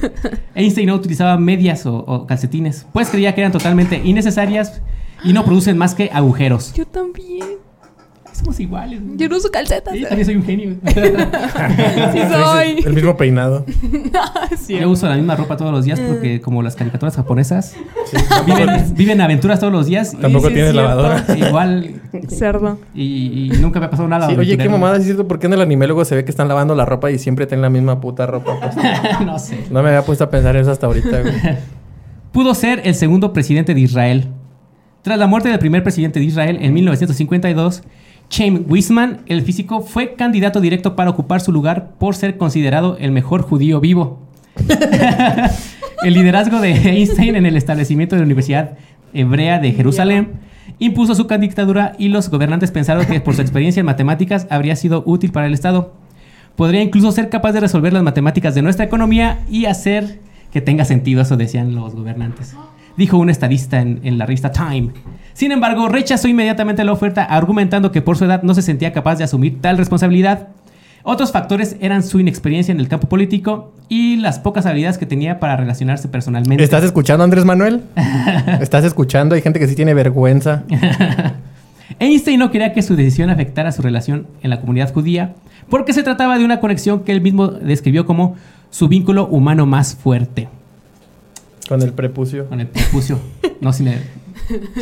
Einstein no utilizaba medias o, o calcetines, pues creía que eran totalmente innecesarias y no producen más que agujeros. Yo también. Somos iguales. ¿no? Yo no uso calcetas. Sí, también soy un genio. Sí soy. El mismo peinado. Sí. Yo uso la misma ropa todos los días porque como las caricaturas japonesas Sí, viven, viven aventuras todos los días. Tampoco sí tienes lavadora. Igual Cerdo. y, y nunca me ha pasado nada. Sí, oye, qué mamada es cierto, ¿por qué en el anime luego se ve que están lavando la ropa y siempre tienen la misma puta ropa? puesta? no sé. No me había puesto a pensar eso hasta ahorita, güey. Pudo ser el segundo presidente de Israel. Tras la muerte del primer presidente de Israel en 1952, Chaim Weizmann, el físico, fue candidato directo para ocupar su lugar por ser considerado el mejor judío vivo. el liderazgo de Einstein en el establecimiento de la Universidad Hebrea de Jerusalén impuso su candidatura y los gobernantes pensaron que por su experiencia en matemáticas habría sido útil para el Estado. Podría incluso ser capaz de resolver las matemáticas de nuestra economía y hacer que tenga sentido, eso decían los gobernantes. Dijo un estadista en, en la revista Time. Sin embargo, rechazó inmediatamente la oferta, argumentando que por su edad no se sentía capaz de asumir tal responsabilidad. Otros factores eran su inexperiencia en el campo político y las pocas habilidades que tenía para relacionarse personalmente. ¿Estás escuchando, Andrés Manuel? ¿Estás escuchando? Hay gente que sí tiene vergüenza. Einstein no quería que su decisión afectara su relación en la comunidad judía, porque se trataba de una conexión que él mismo describió como su vínculo humano más fuerte. Con el prepucio. Con el prepucio. No sin el,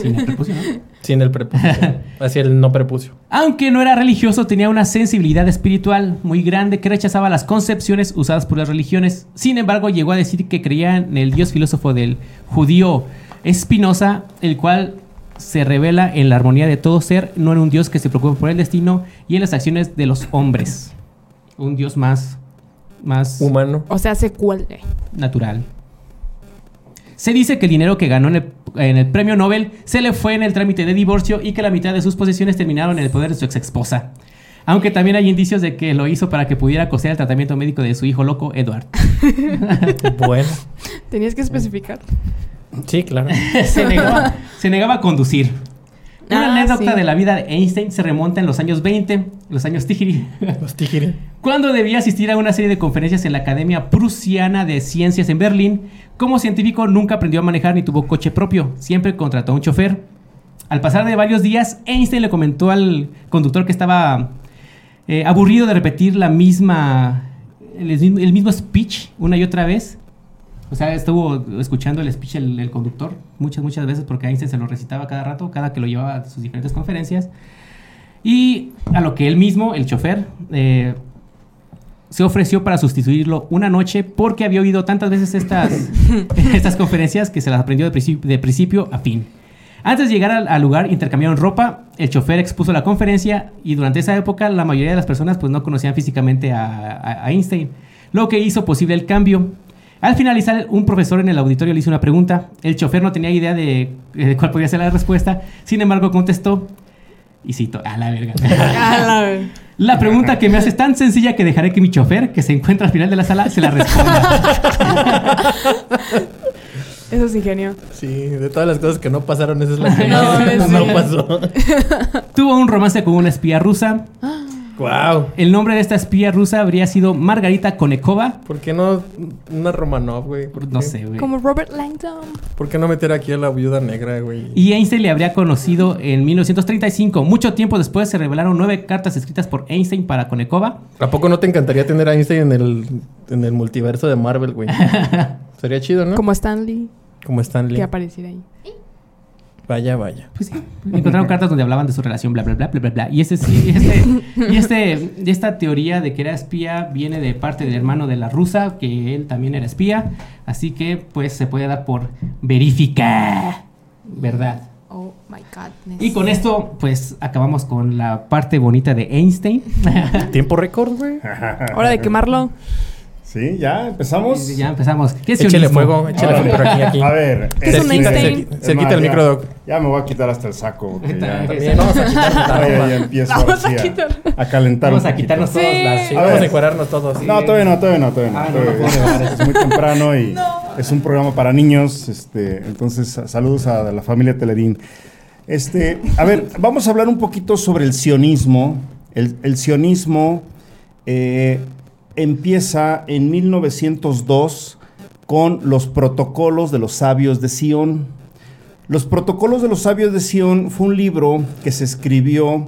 sin el prepucio, ¿no? Sin el prepucio. Así el no prepucio. Aunque no era religioso, tenía una sensibilidad espiritual muy grande que rechazaba las concepciones usadas por las religiones. Sin embargo, llegó a decir que creía en el dios filósofo del judío Spinoza, el cual se revela en la armonía de todo ser, no en un dios que se preocupa por el destino y en las acciones de los hombres. Un dios más, más Humano. O sea, se cuelgue. natural. Se dice que el dinero que ganó en el, en el premio Nobel se le fue en el trámite de divorcio y que la mitad de sus posesiones terminaron en el poder de su ex esposa. Aunque también hay indicios de que lo hizo para que pudiera costear el tratamiento médico de su hijo loco, Edward. Bueno. Tenías que especificar. Sí, claro. se, negaba, se negaba a conducir. Una Ah, anécdota sí. de la vida de Einstein se remonta en los años 20, los años Tigiri. Los tigres. Cuando debía asistir a una serie de conferencias en la Academia Prusiana de Ciencias en Berlín, como científico nunca aprendió a manejar ni tuvo coche propio, siempre contrató a un chofer. Al pasar de varios días, Einstein le comentó al conductor que estaba eh, aburrido de repetir la misma, el, el mismo speech una y otra vez. O sea, estuvo escuchando el speech el, el conductor muchas, muchas veces porque Einstein se lo recitaba cada rato, cada que lo llevaba a sus diferentes conferencias. Y a lo que él mismo, el chofer, eh, se ofreció para sustituirlo una noche porque había oído tantas veces estas, estas conferencias que se las aprendió de principio, de principio a fin. Antes de llegar al, al lugar intercambiaron ropa, el chofer expuso la conferencia y durante esa época la mayoría de las personas pues no conocían físicamente a, a- a Einstein, lo que hizo posible el cambio. Al finalizar, un profesor en el auditorio le hizo una pregunta. El chofer no tenía idea de, de cuál podía ser la respuesta. Sin embargo, contestó, y cito, a la verga. A la pregunta que me hace es tan sencilla que dejaré que mi chofer, que se encuentra al final de la sala, se la responda. Eso es ingenio. Sí, de todas las cosas que no pasaron, esa es la que No, no pasó. Tuvo un romance con una espía rusa. wow. El nombre de esta espía rusa habría sido Margarita Konekova. ¿Por qué no una Romanov, güey? ¿Por No sé, güey. Como Robert Langdon. ¿Por qué no meter aquí a la viuda negra, güey? Y Einstein le habría conocido en 1935. Mucho tiempo después se revelaron nueve cartas escritas por Einstein para Konekova. ¿A poco no te encantaría tener a Einstein en el, en el multiverso de Marvel, güey? Sería chido, ¿no? Como Stanley. Como Stanley. Que apareciera ahí. Vaya, vaya. Pues sí, encontraron cartas donde hablaban de su relación, bla, bla, bla, bla, bla, bla. Y, ese, sí, y este, y este, y esta teoría de que era espía viene de parte del hermano de la rusa, que él también era espía. Así que, pues, se puede dar por verificar. ¿Verdad? Oh My godness. Y con esto, pues acabamos con la parte bonita de Einstein. Tiempo récord, güey. Hora de quemarlo. Sí, ya empezamos. ya empezamos. ¿Qué es Échale fuego, échale fuego por aquí, aquí. A ver, ¿Qué es un Se quita- Einstein? se- Se Es quita más, el ya- micro, Doc. Ya me voy a quitar hasta el saco. porque ya, También vamos a quitarnos la ya, ropa. ya empiezo Vamos a quitar. a, calentar Vamos a quitarnos Sí. todas las... Sí, A vamos a encuadrarnos todos. No, todavía no, todavía no, todavía no. Ah, no, todavía no puedo grabar es muy temprano y es un programa para niños. Este, entonces, saludos a la familia Telerín. Este, a ver, vamos a hablar un poquito sobre el sionismo. El, el sionismo eh, empieza en 1902 con los protocolos de los sabios de Sion. Los protocolos de los sabios de Sion fue un libro que se escribió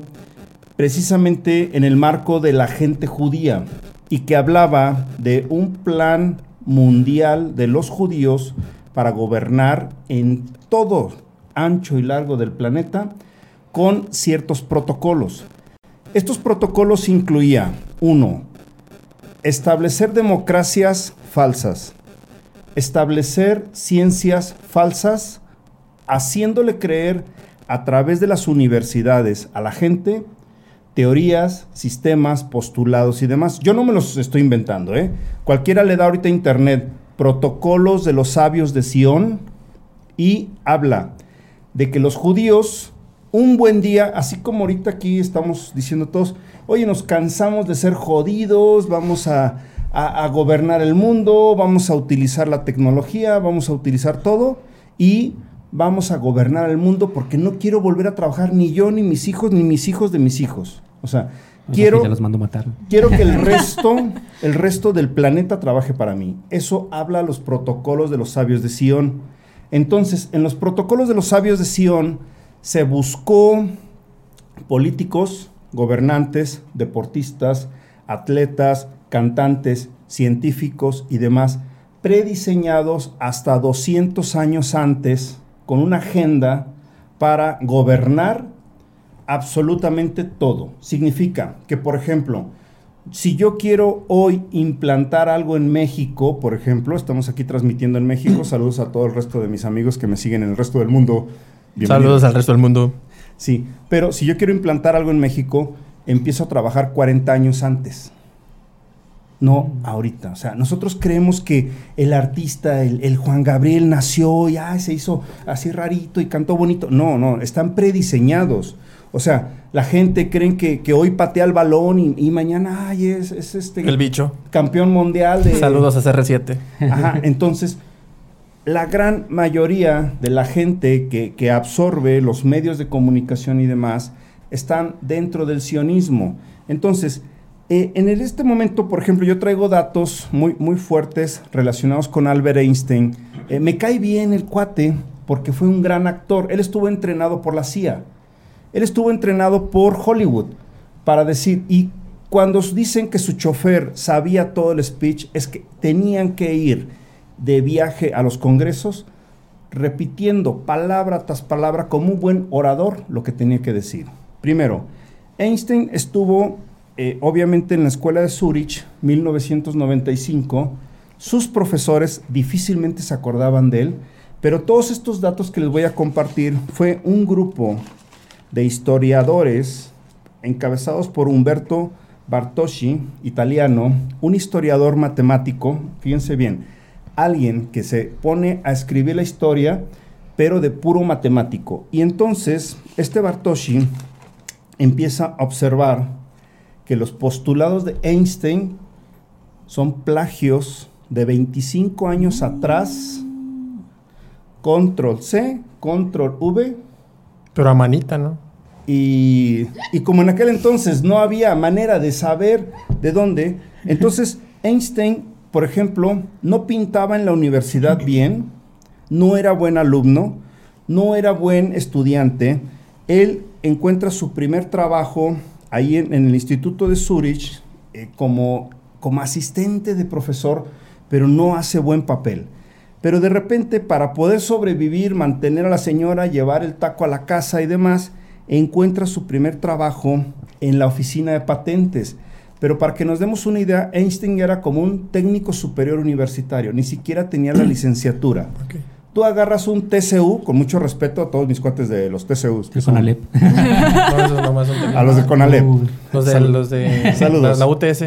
precisamente en el marco de la gente judía y que hablaba de un plan mundial de los judíos para gobernar en todo ancho y largo del planeta con ciertos protocolos. Estos protocolos incluía, uno, establecer democracias falsas, establecer ciencias falsas, haciéndole creer a través de las universidades a la gente teorías, sistemas, postulados y demás. Yo no me los estoy inventando, ¿eh? Cualquiera le da ahorita internet protocolos de los sabios de Sion y habla de que los judíos un buen día, así como ahorita aquí estamos diciendo todos, oye, nos cansamos de ser jodidos, vamos a, a- a gobernar el mundo, vamos a utilizar la tecnología, vamos a utilizar todo y vamos a gobernar el mundo porque no quiero volver a trabajar ni yo, ni mis hijos, ni mis hijos de mis hijos. O sea, quiero... Ya los mando matar. Quiero que el resto, el resto del planeta trabaje para mí. Eso habla los protocolos de los sabios de Sion. Entonces, en los protocolos de los sabios de Sion se buscó políticos, gobernantes, deportistas, atletas, cantantes, científicos y demás, prediseñados hasta 200 años antes con una agenda para gobernar absolutamente todo. Significa que, por ejemplo, si yo quiero hoy implantar algo en México, por ejemplo, estamos aquí transmitiendo en México, saludos a todo el resto de mis amigos que me siguen en el resto del mundo. Saludos al resto del mundo. Sí, pero si yo quiero implantar algo en México, empiezo a trabajar 40 años antes. No ahorita. O sea, nosotros creemos que el artista, el, el Juan Gabriel, nació y ay, se hizo así rarito y cantó bonito. No, no, están prediseñados. O sea, la gente cree que, que hoy patea el balón y, y mañana, ay, es, es este El bicho. campeón mundial de... Saludos a CR7. Ajá, entonces, la gran mayoría de la gente que, absorbe los medios de comunicación y demás están dentro del sionismo. Entonces, eh, en este momento, por ejemplo, yo traigo datos muy, muy fuertes relacionados con Albert Einstein. Eh, me cae bien el cuate porque fue un gran actor. Él estuvo entrenado por la CIA. Él estuvo entrenado por Hollywood para decir, y cuando dicen que su chofer sabía todo el speech, es que tenían que ir de viaje a los congresos repitiendo palabra tras palabra como un buen orador lo que tenía que decir. Primero, Einstein estuvo eh, obviamente en la escuela de Zurich, 1995. Sus profesores difícilmente se acordaban de él, pero todos estos datos que les voy a compartir fue un grupo de historiadores encabezados por Humberto Bartoschi, italiano, un historiador matemático, fíjense bien, alguien que se pone a escribir la historia, pero de puro matemático. Y entonces, este Bartoschi empieza a observar que los postulados de Einstein son plagios de 25 años atrás, control C, control V, Pero a manita, ¿no? y, y como en aquel entonces no había manera de saber de dónde, entonces Einstein, por ejemplo, no pintaba en la universidad bien, no era buen alumno, no era buen estudiante. Él encuentra su primer trabajo ahí en, el Instituto de Zurich eh, como, como asistente de profesor, pero no hace buen papel. Pero de repente, para poder sobrevivir, mantener a la señora, llevar el taco a la casa y demás, encuentra su primer trabajo en la oficina de patentes. Pero para que nos demos una idea, Einstein era como un técnico superior universitario, ni siquiera tenía la licenciatura. tú agarras un TCU, con mucho respeto a todos mis cuates de los TCUs. que son- Conalep. No, esos nomás son A los de Conalep. Uh, Los de, Sal- los de Saludos. La, la UTS.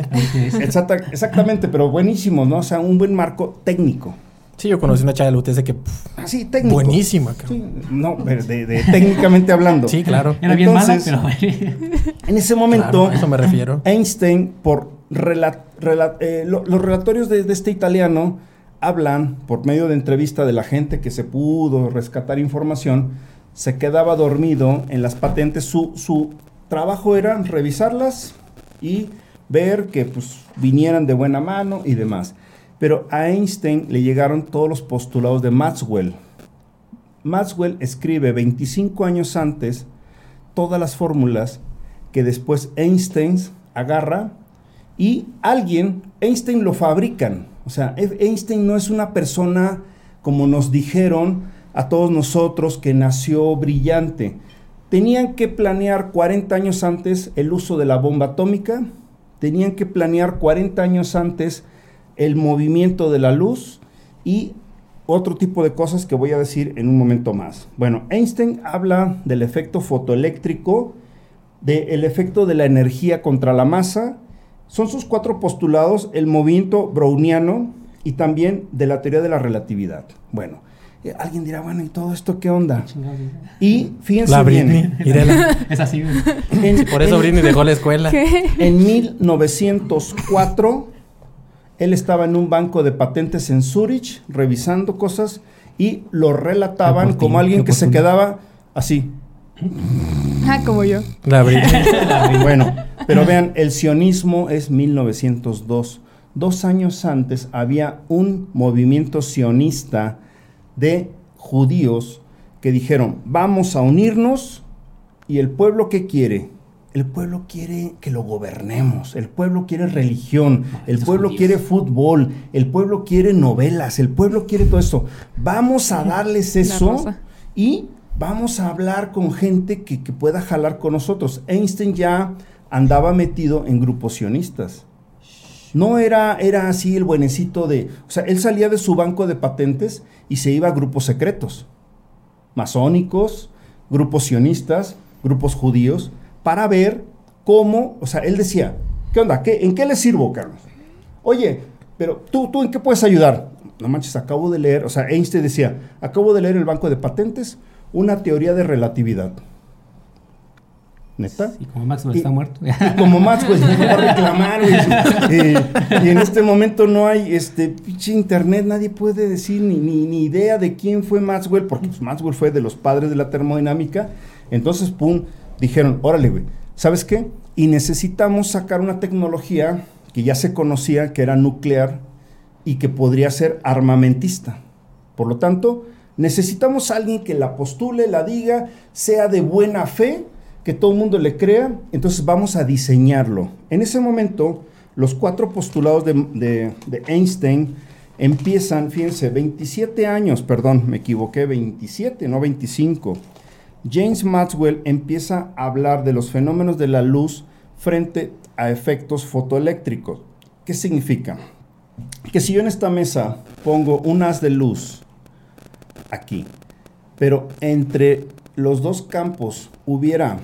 Exacta- exactamente, pero buenísimos, ¿no? O sea, un buen marco técnico. Sí, yo conocí una chava de la UTS que pff, Así, técnico. buenísima, cabrón. Sí, no, pero de, de técnicamente hablando. Sí, claro. Era bien mala, Entonces- pero bueno. En ese momento, Claro, a eso me refiero. Einstein, por rela- rela- eh, lo- los relatorios de, de este italiano, hablan por medio de entrevista de la gente que se pudo rescatar información, se quedaba dormido en las patentes. Su, su trabajo era revisarlas y ver que pues, vinieran de buena mano y demás. Pero a Einstein le llegaron todos los postulados de Maxwell. Maxwell escribe 25 años antes todas las fórmulas que después Einstein agarra y alguien, Einstein lo fabrican. O sea, Einstein no es una persona como nos dijeron a todos nosotros que nació brillante. Tenían que planear 40 años antes el uso de la bomba atómica, tenían que planear 40 años antes el movimiento de la luz y otro tipo de cosas que voy a decir en un momento más. Bueno, Einstein habla del efecto fotoeléctrico, del efecto de la energía contra la masa. Son sus cuatro postulados, el movimiento browniano y también de la teoría de la relatividad. Bueno, eh, alguien dirá, bueno, ¿y todo esto qué onda? Y fíjense La bien. Es así, en- Por eso en- Britney dejó la escuela. en 1904, él estaba en un banco de patentes en Zurich revisando cosas y lo relataban como alguien que se quedaba así. Ah, como yo. La. Bueno, pero vean, el sionismo es 1902. Dos años antes había un movimiento sionista de judíos que dijeron, vamos a unirnos y el pueblo que quiere, el pueblo quiere que lo gobernemos, el pueblo quiere religión, el pueblo quiere fútbol, el pueblo quiere novelas, el pueblo quiere todo eso. Vamos a darles eso y vamos a hablar con gente que, que pueda jalar con nosotros. Einstein ya andaba metido en grupos sionistas. No era, era así el buenecito de... O sea, él salía de su banco de patentes y se iba a grupos secretos. Masónicos, grupos sionistas, grupos judíos, para ver cómo... O sea, él decía, ¿qué onda? ¿Qué, ¿En qué le sirvo, Carlos? Oye, pero tú, tú en qué puedes ayudar? No manches, acabo de leer, o sea, Einstein decía, acabo de leer el banco de patentes, una teoría de relatividad. ¿Neta? Y como Maxwell Y- está muerto. Y como Maxwell no va a reclamar, güey. Y en este momento no hay este pinche internet, nadie puede decir ni, ni, ni idea de quién fue Maxwell, porque pues, Maxwell fue de los padres de la termodinámica. Entonces, pum, dijeron, órale, ¿sabes qué? Y necesitamos sacar una tecnología que ya se conocía, que era nuclear y que podría ser armamentista. Por lo tanto, necesitamos a alguien que la postule, la diga, sea de buena fe, que todo el mundo le crea, entonces vamos a diseñarlo. En ese momento, los cuatro postulados de- de Einstein empiezan, fíjense, 27 años, perdón, me equivoqué, 27, no 25. James Maxwell empieza a hablar de los fenómenos de la luz frente a efectos fotoeléctricos. ¿Qué significa? Que si yo en esta mesa pongo un haz de luz aquí, pero entre los dos campos hubiera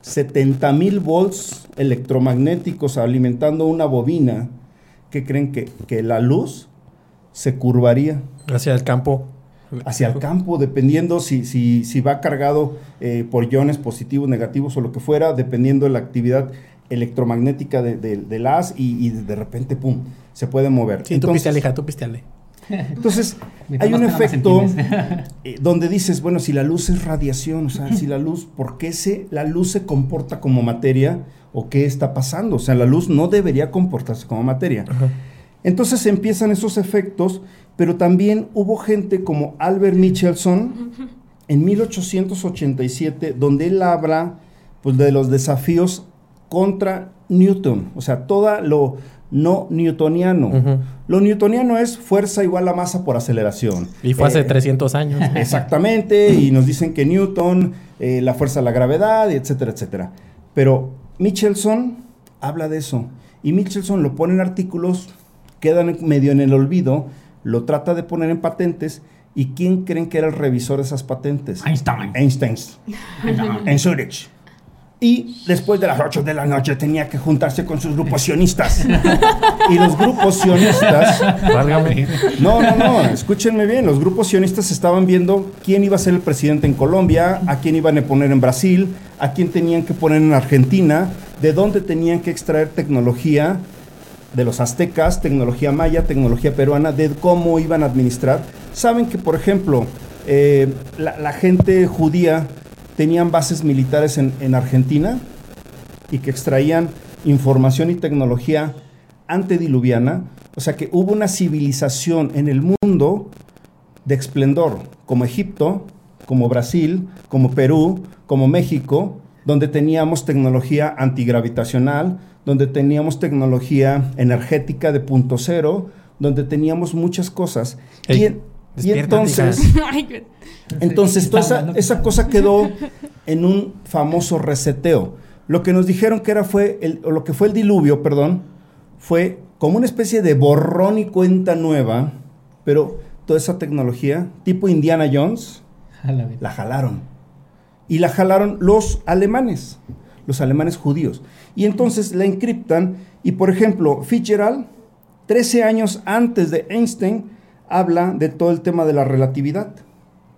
70 mil volts electromagnéticos alimentando una bobina, ¿qué creen que, que la luz se curvaría? Hacia el campo. Hacia el campo, dependiendo si, si, si va cargado eh, por iones positivos, negativos o lo que fuera, dependiendo de la actividad electromagnética de- de- del haz y, y de repente, pum, se puede mover. Sí, tú pisteale, hija, tú pisteale. entonces hay un efecto eh, donde dices, bueno, si la luz es radiación, o sea, si la luz, ¿por qué se, la luz se comporta como materia o qué está pasando? O sea, la luz no debería comportarse como materia. Ajá. Entonces empiezan esos efectos, pero también hubo gente como Albert Michelson en 1887, donde él habla pues, de los desafíos contra Newton, o sea, todo lo no newtoniano. Lo newtoniano es fuerza igual a masa por aceleración. Y fue hace Eh, 300 años. Exactamente, y nos dicen que Newton, eh, la fuerza de la gravedad, etcétera, etcétera. Pero Michelson habla de eso. Y Michelson lo pone en artículos, quedan medio en el olvido, lo trata de poner en patentes, ¿Y quién creen que era el revisor de esas patentes? Einstein. Einstein. en Zurich. Y después de las 8 de la noche tenía que juntarse con sus grupos sionistas. y los grupos sionistas... Válgame. No, no, no, escúchenme bien. Los grupos sionistas estaban viendo quién iba a ser el presidente en Colombia, a quién iban a poner en Brasil, a quién tenían que poner en Argentina, de dónde tenían que extraer tecnología de los aztecas, tecnología maya, tecnología peruana, de cómo iban a administrar. Saben que, por ejemplo, eh, la, la gente judía tenían bases militares en, en Argentina y que extraían información y tecnología antediluviana. O sea que hubo una civilización en el mundo de esplendor, como Egipto, como Brasil, como Perú, como México, donde teníamos tecnología antigravitacional, donde teníamos tecnología energética de punto cero, donde teníamos muchas cosas. Ey, y, en- y despierta, entonces, entonces toda esa, esa cosa quedó en un famoso reseteo. Lo que nos dijeron que era fue, el, o lo que fue el diluvio, perdón, fue como una especie de borrón y cuenta nueva, pero toda esa tecnología, tipo Indiana Jones, la jalaron. Y la jalaron los alemanes, los alemanes judíos. Y entonces la encriptan y, por ejemplo, Fitzgerald, 13 años antes de Einstein, habla de todo el tema de la relatividad.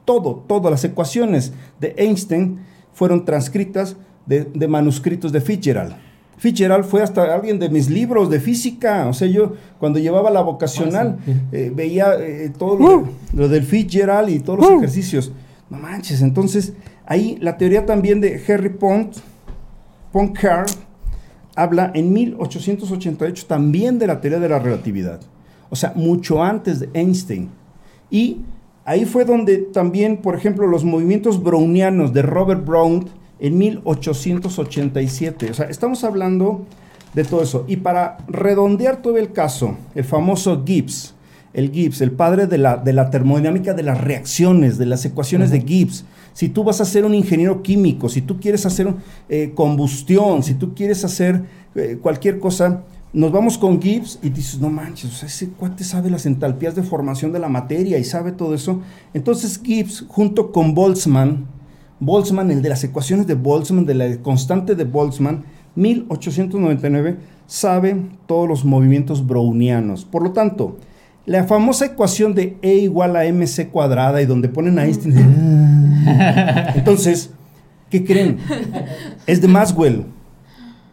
Todo, todas las ecuaciones de Einstein fueron transcritas de, de manuscritos de Fitzgerald. Fitzgerald fue hasta alguien de mis libros de física. O sea, yo cuando llevaba la vocacional Ah, eh, veía eh, todo lo, lo del Fitzgerald y todos los ejercicios. No manches, entonces ahí la teoría también de Harry Pont, Poincare, habla en 1888 también de la teoría de la relatividad. O sea, mucho antes de Einstein. Y ahí fue donde también, por ejemplo, los movimientos brownianos de Robert Brown en 1887. O sea, estamos hablando de todo eso. Y para redondear todo el caso, el famoso Gibbs, el Gibbs, el padre de la, de la termodinámica de las reacciones, de las ecuaciones de Gibbs. Si tú vas a ser un ingeniero químico, si tú quieres hacer eh, combustión, si tú quieres hacer eh, cualquier cosa, nos vamos con Gibbs y dices, no manches, o ese cuate sabe las entalpías de formación de la materia y sabe todo eso. Entonces Gibbs, junto con Boltzmann, Boltzmann, el de las ecuaciones de Boltzmann, de la constante de Boltzmann, 1899, sabe todos los movimientos brownianos. Por lo tanto, la famosa ecuación de E igual a mc cuadrada y donde ponen a Einstein. Entonces, ¿qué creen? Es de Maxwell.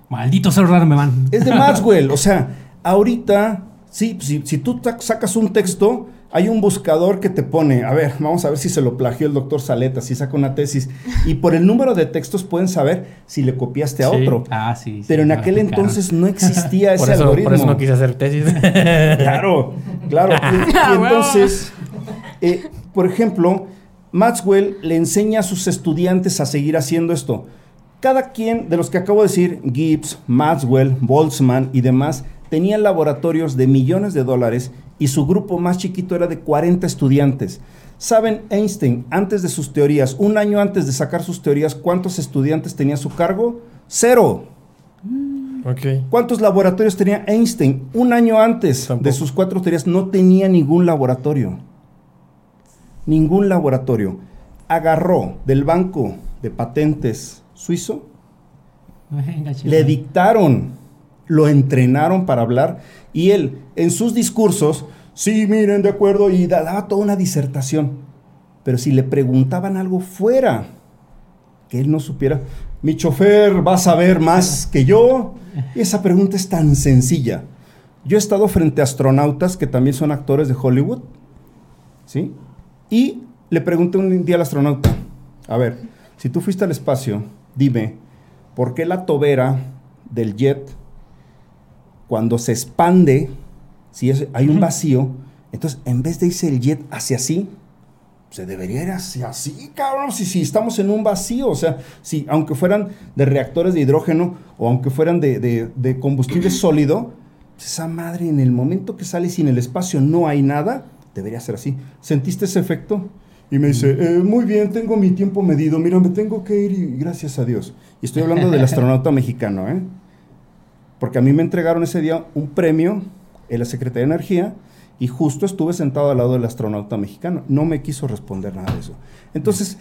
Maldito celular me van. Es de Maxwell. O sea, ahorita, sí, si, si tú sacas un texto, hay un buscador que te pone, a ver, vamos a ver si se lo plagió el doctor Saleta, si saca una tesis. Y por el número de textos pueden saber si le copiaste a Sí. otro. Ah, sí. sí, Pero en aquel entonces no existía ese Por eso, algoritmo. por eso no quise hacer tesis. Claro, claro. Y, y Ah, entonces, eh, por ejemplo, Maxwell le enseña a sus estudiantes a seguir haciendo esto. Cada quien de los que acabo de decir, Gibbs, Maxwell, Boltzmann y demás, tenían laboratorios de millones de dólares y su grupo más chiquito era de 40 estudiantes. ¿Saben Einstein, antes de sus teorías, un año antes de sacar sus teorías, cuántos estudiantes tenía a su cargo? Cero. ok. ¿Cuántos laboratorios tenía Einstein? Un año antes Tampoco. de sus cuatro teorías no tenía ningún laboratorio. Ningún laboratorio. Agarró del banco de patentes suizo, le dictaron, lo entrenaron para hablar y él en sus discursos, sí, miren, de acuerdo, y da- daba toda una disertación. Pero si le preguntaban algo fuera, que él no supiera, mi chofer va a saber más que yo. Y esa pregunta es tan sencilla. Yo he estado frente a astronautas que también son actores de Hollywood, ¿sí? Y le pregunté un día al astronauta, a ver, si tú fuiste al espacio, dime, ¿por qué la tobera del jet, cuando se expande, si es- hay un vacío, entonces en vez de irse el jet hacia así, se debería ir hacia así, cabrón, si, si estamos en un vacío, o sea, si aunque fueran de reactores de hidrógeno o aunque fueran de, de- de combustible sólido, esa madre en el momento que sale y en el espacio no hay nada, debería ser así. ¿Sentiste ese efecto? Y me dice, "Eh, muy bien, tengo mi tiempo medido, mira, me tengo que ir y gracias a Dios. Y estoy hablando del astronauta mexicano, ¿eh? Porque a mí me entregaron ese día un premio en la Secretaría de Energía y justo estuve sentado al lado del astronauta mexicano. No me quiso responder nada de eso. Entonces,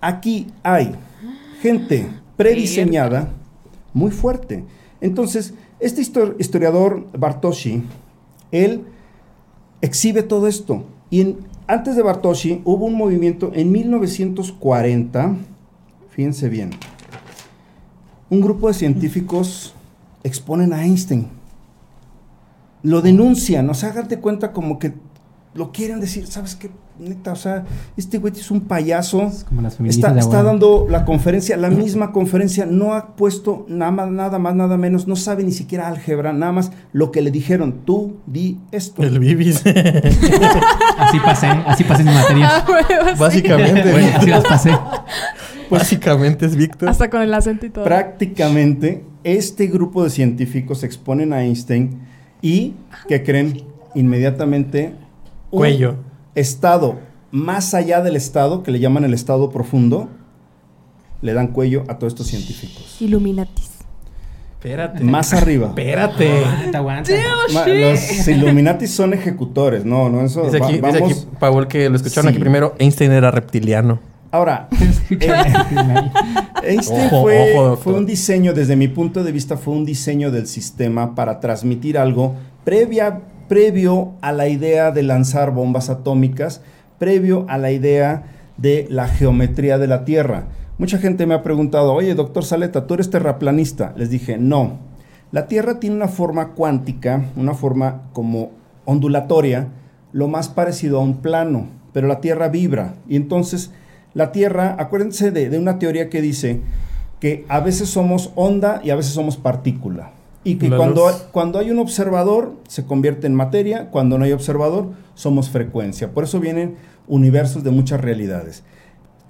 aquí hay gente prediseñada muy fuerte. Entonces, este histor- historiador Bartoshi, él exhibe todo esto. Y antes de Bartoshi hubo un movimiento en 1940, fíjense bien, un grupo de científicos exponen a Einstein. Lo denuncian, o sea, hágate cuenta como que lo quieren decir, ¿sabes qué? Neta, o sea, este güey es un payaso. Es como las Está, de está dando la conferencia, la misma conferencia, no ha puesto nada más, nada más, nada menos, no sabe ni siquiera álgebra, nada más lo que le dijeron, tú di esto. El Bibis. Así pasé, así pasé mis materias. Ah. Básicamente, así las pasé. básicamente es Víctor. Hasta con el acento y todo. Prácticamente, este grupo de científicos exponen a Einstein y, que creen? Inmediatamente un Cuello. Estado más allá del estado, que le llaman el estado profundo, le dan cuello a todos estos científicos. Illuminatis. Espérate. Más arriba. Espérate. Aguanta, aguanta. Ma- Los Illuminati son ejecutores, no, no, eso. Dice va- aquí, dice vamos- aquí, Paul, que lo escucharon Sí. aquí primero. Einstein era reptiliano. Ahora, Escucha. Einstein Ojo, fue, ojo, doctor. fue un diseño, desde mi punto de vista, fue un diseño del sistema para transmitir algo previa, previo a la idea de lanzar bombas atómicas, previo a la idea de la geometría de la Tierra. Mucha gente me ha preguntado, oye, doctor Saleta, ¿tú eres terraplanista? Les dije, no. La Tierra tiene una forma cuántica, una forma como ondulatoria, lo más parecido a un plano, pero la Tierra vibra. Y entonces la Tierra, acuérdense de, de una teoría que dice que a veces somos onda y a veces somos partícula. Y que cuando, luz. cuando hay un observador se convierte en materia, cuando no hay observador somos frecuencia. Por eso vienen universos de muchas realidades.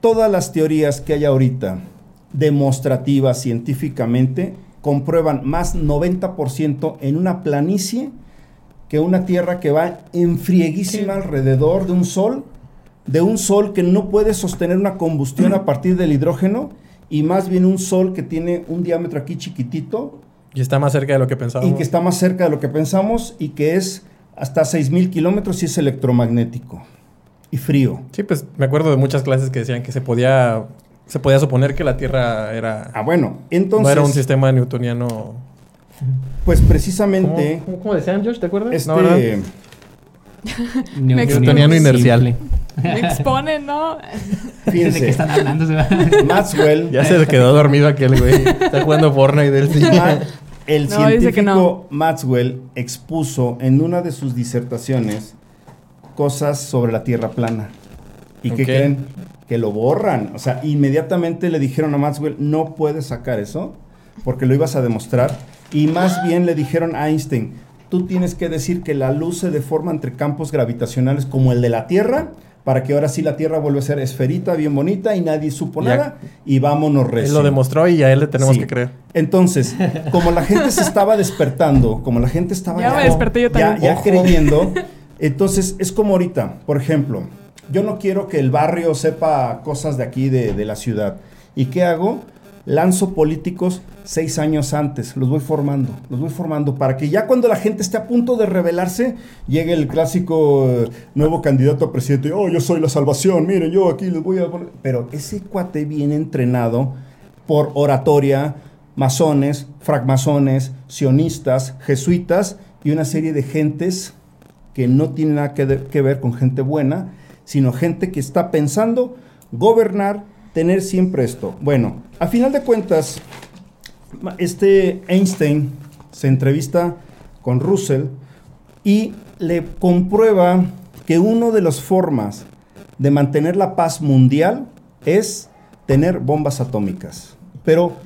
Todas las teorías que hay ahorita, demostrativas científicamente, comprueban más 90% en una planicie que una Tierra que va enfrieguísima alrededor de un Sol, de un Sol que no puede sostener una combustión a partir del hidrógeno, y más bien un Sol que tiene un diámetro aquí chiquitito, Y está más cerca de lo que pensábamos. y que está más cerca de lo que pensamos, y que es hasta 6.000 kilómetros y es electromagnético y frío. Sí, pues me acuerdo de muchas clases que decían que se podía, se podía suponer que la Tierra era... Ah, bueno, entonces, no era un sistema newtoniano... pues precisamente, ¿Cómo, cómo decían, Josh? ¿Te acuerdas? este, No, ¿verdad? Newtoniano inercial. Me exponen, ¿no? ¿De qué fíjense, están hablando? Maxwell, Ya se quedó dormido aquel güey. Está jugando Fortnite del cine. Ma- el No, no. científico Maxwell expuso en una de sus disertaciones cosas sobre la Tierra plana. ¿Y qué creen? Que lo borran. O sea, inmediatamente le dijeron a Maxwell, no puedes sacar eso porque lo ibas a demostrar. Y más bien le dijeron a Einstein, tú tienes que decir que la luz se deforma entre campos gravitacionales como el de la Tierra para que ahora sí la Tierra vuelva a ser esferita, bien bonita y nadie supo Ya. nada y vámonos Él recio. lo demostró y a él le tenemos Sí. que creer. Entonces, como la gente se estaba despertando, como la gente estaba Ya me desperté yo ya, también. ya Ojo. creyendo, entonces es como ahorita, por ejemplo, yo no quiero que el barrio sepa cosas de aquí, de, de la ciudad. ¿Y qué hago? Lanzo políticos seis años antes, los voy formando, los voy formando para que ya cuando la gente esté a punto de rebelarse, llegue el clásico eh, nuevo candidato a presidente, oh, yo soy la salvación, miren, yo aquí les voy a poner... Pero ese cuate viene entrenado por oratoria, masones, francmasones, sionistas, jesuitas y una serie de gentes que no tienen nada que, que ver con gente buena, sino gente que está pensando gobernar, tener siempre esto. Bueno, a final de cuentas, este Einstein se entrevista con Russell y le comprueba que una de las formas de mantener la paz mundial es tener bombas atómicas. Pero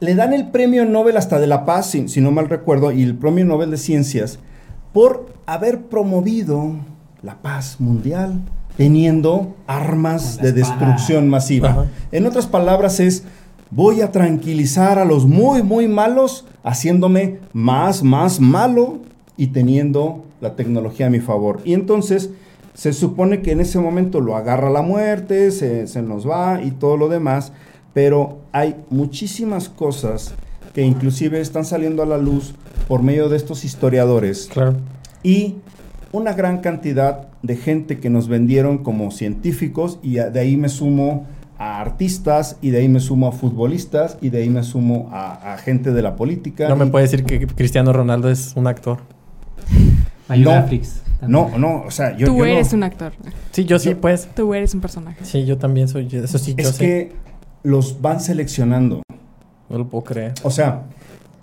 le dan el premio Nobel hasta de la paz, si, si no mal recuerdo, y el premio Nobel de Ciencias, por haber promovido la paz mundial teniendo armas de destrucción masiva. Ajá. En otras palabras es, voy a tranquilizar a los muy, muy malos, haciéndome más, más malo y teniendo la tecnología a mi favor. Y entonces se supone que en ese momento lo agarra la muerte, se, se nos va y todo lo demás, pero hay muchísimas cosas que inclusive están saliendo a la luz por medio de estos historiadores Claro. y una gran cantidad de gente que nos vendieron como científicos y de ahí me sumo a artistas y de ahí me sumo a futbolistas y de ahí me sumo a, a gente de la política. No me puede decir que Cristiano Ronaldo es un actor. Ayuda No. No, no, o sea, yo, Tú yo no- eres un actor. Sí, yo sí, Yo- pues. Tú eres un personaje. Sí, yo también soy. Eso sí, yo Es sé. que los van seleccionando. No lo puedo creer. O sea,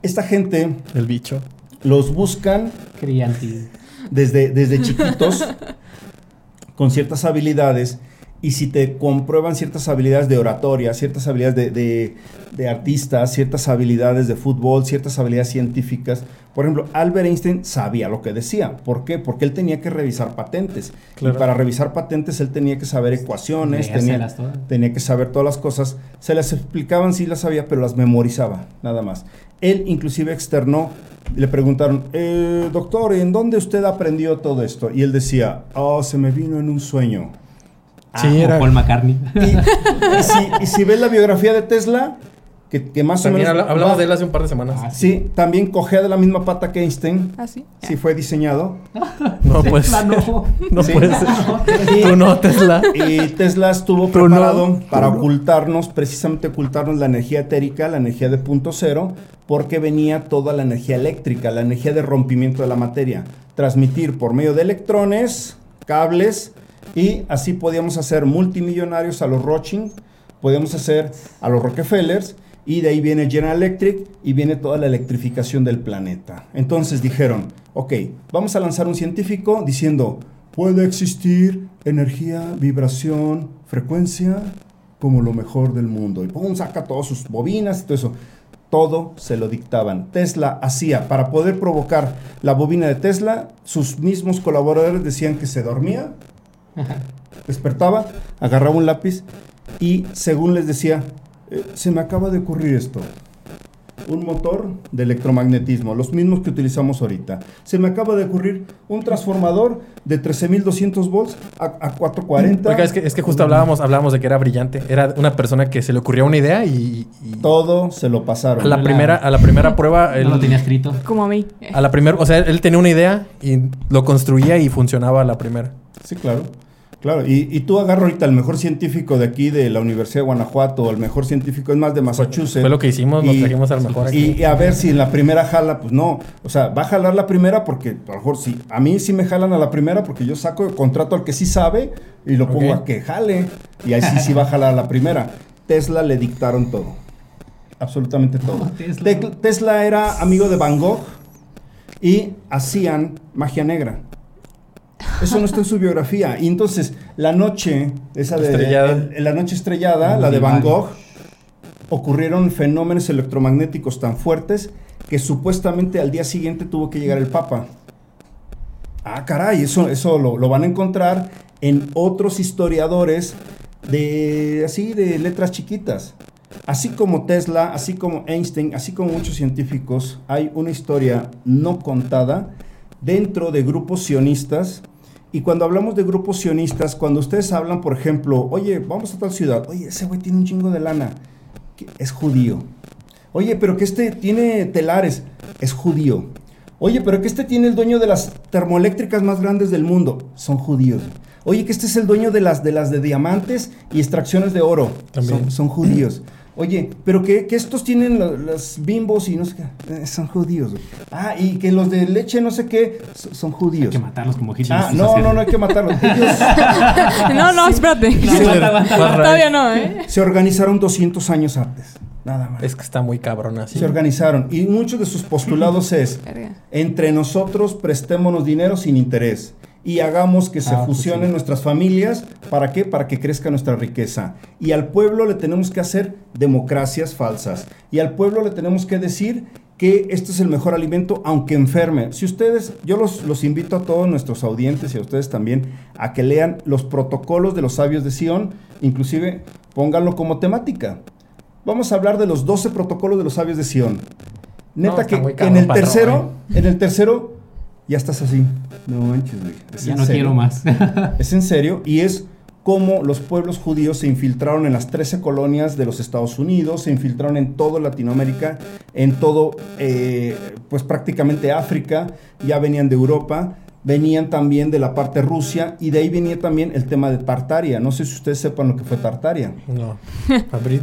esta gente El bicho. los buscan Crianti. Desde, desde chiquitos con ciertas habilidades y si te comprueban ciertas habilidades de oratoria, ciertas habilidades de, de, de artistas, ciertas habilidades de fútbol, ciertas habilidades científicas. Por ejemplo, Albert Einstein sabía lo que decía. ¿Por qué? Porque él tenía que revisar patentes. Claro. Y para revisar patentes él tenía que saber ecuaciones, tenía, tenía que saber todas las cosas. Se las explicaban, sí las sabía, pero las memorizaba, nada más. Él inclusive externó, le preguntaron, "Eh, doctor, ¿en dónde usted aprendió todo esto? Y él decía, oh, se me vino en un sueño. Sí, Ah, era- Paul McCartney. Y, y si, y si ves la biografía de Tesla, que, que más También o menos... habla- hablamos va- de él hace un par de semanas. Ah, Sí, también cogea de la misma pata que Einstein. ¿Ah, sí? Sí fue diseñado. no, pues. Tesla no. No Sí. puede ser. Y- Tú no, Tesla. Y Tesla estuvo Tú no, preparado tú para no. ocultarnos, precisamente ocultarnos la energía etérica, la energía de punto cero, porque venía toda la energía eléctrica, la energía de rompimiento de la materia. Transmitir por medio de electrones, cables, y así podíamos hacer multimillonarios a los Rothschild, podíamos hacer a los Rockefellers, y de ahí viene General Electric y viene toda la electrificación del planeta. Entonces dijeron, ok, vamos a lanzar un científico diciendo, puede existir energía, vibración, frecuencia como lo mejor del mundo. Y pum, saca todas sus bobinas y todo eso. Todo se lo dictaban. Tesla hacía, para poder provocar la bobina de Tesla, sus mismos colaboradores decían que se dormía, despertaba, agarraba un lápiz y según les decía, "Eh, se me acaba de ocurrir esto. Un motor de electromagnetismo, los mismos que utilizamos ahorita. Se me acaba de ocurrir un transformador de 13.200 volts a, a 440. Oiga, es que, es que justo hablábamos, hablábamos de que era brillante. Era una persona que se le ocurrió una idea y. y Todo se lo pasaron. a, la La- primera, a la primera prueba. él- No lo tenía escrito. Como a mí. a la primera. O sea, él tenía una idea y lo construía y funcionaba a la primera. Sí, claro. Claro, y, y tú agarras ahorita al mejor científico de aquí, de la Universidad de Guanajuato, o el mejor científico, es más, de Massachusetts. Fue lo que hicimos, nos trajimos al mejor aquí. Y, y a ver si en la primera jala, pues no. O sea, va a jalar la primera porque, a lo mejor sí. A mí sí me jalan a la primera porque yo saco el contrato al que sí sabe y lo pongo a que jale. Y ahí sí, sí va a jalar a la primera. Tesla le dictaron todo. Absolutamente todo. Tesla era amigo de Van Gogh y hacían magia negra. Eso no está en su biografía. Y entonces, la noche, esa de. Estrellada. el- la noche estrellada, la de Van Gogh, ocurrieron fenómenos electromagnéticos tan fuertes que supuestamente al día siguiente tuvo que llegar el Papa. Ah, caray, eso, eso lo, lo van a encontrar en otros historiadores de así de letras chiquitas. Así como Tesla, así como Einstein, así como muchos científicos, hay una historia no contada dentro de grupos sionistas. Y cuando hablamos de grupos sionistas, cuando ustedes hablan, por ejemplo, oye, vamos a tal ciudad, oye, ese güey tiene un chingo de lana, es judío. Oye, pero que este tiene telares, es judío. Oye, pero que este tiene el dueño de las termoeléctricas más grandes del mundo, son judíos. Oye, que este es el dueño de las de, las de diamantes y extracciones de oro, También. son, son judíos. Oye, pero que, que estos tienen lo- los bimbos y no sé qué, eh, son judíos. güey. Ah, y que los de leche no sé qué, so- son Hay judíos. que matarlos como Hitler. Ah, no, no, no hay que matarlos. Ellos No, no, espérate. No, Sí, Todavía no, ¿eh? se organizaron 200 años antes, nada más. Es que está muy cabrón así. Se organizaron y muchos de sus postulados es entre nosotros prestémonos dinero sin interés y hagamos que se Ah, pues fusionen sí. nuestras familias. ¿Para qué? Para que crezca nuestra riqueza. Y al pueblo le tenemos que hacer democracias falsas. Y al pueblo le tenemos que decir que este es el mejor alimento, aunque enferme. Si ustedes, yo los, los invito a todos nuestros audientes y a ustedes también a que lean los protocolos de los sabios de Sion, inclusive pónganlo como temática. Vamos a hablar de los 12 protocolos de los sabios de Sion. Neta No, que, que en el tercero, en el tercero, ya estás así. No manches, güey. Es Ya no serio. quiero más. Es en serio y es cómo los pueblos judíos se infiltraron en las 13 colonias de los Estados Unidos, se infiltraron en toda Latinoamérica, en todo, eh, pues prácticamente África, ya venían de Europa. venían también de la parte Rusia y de ahí venía también el tema de Tartaria. No sé si ustedes sepan lo que fue Tartaria. No.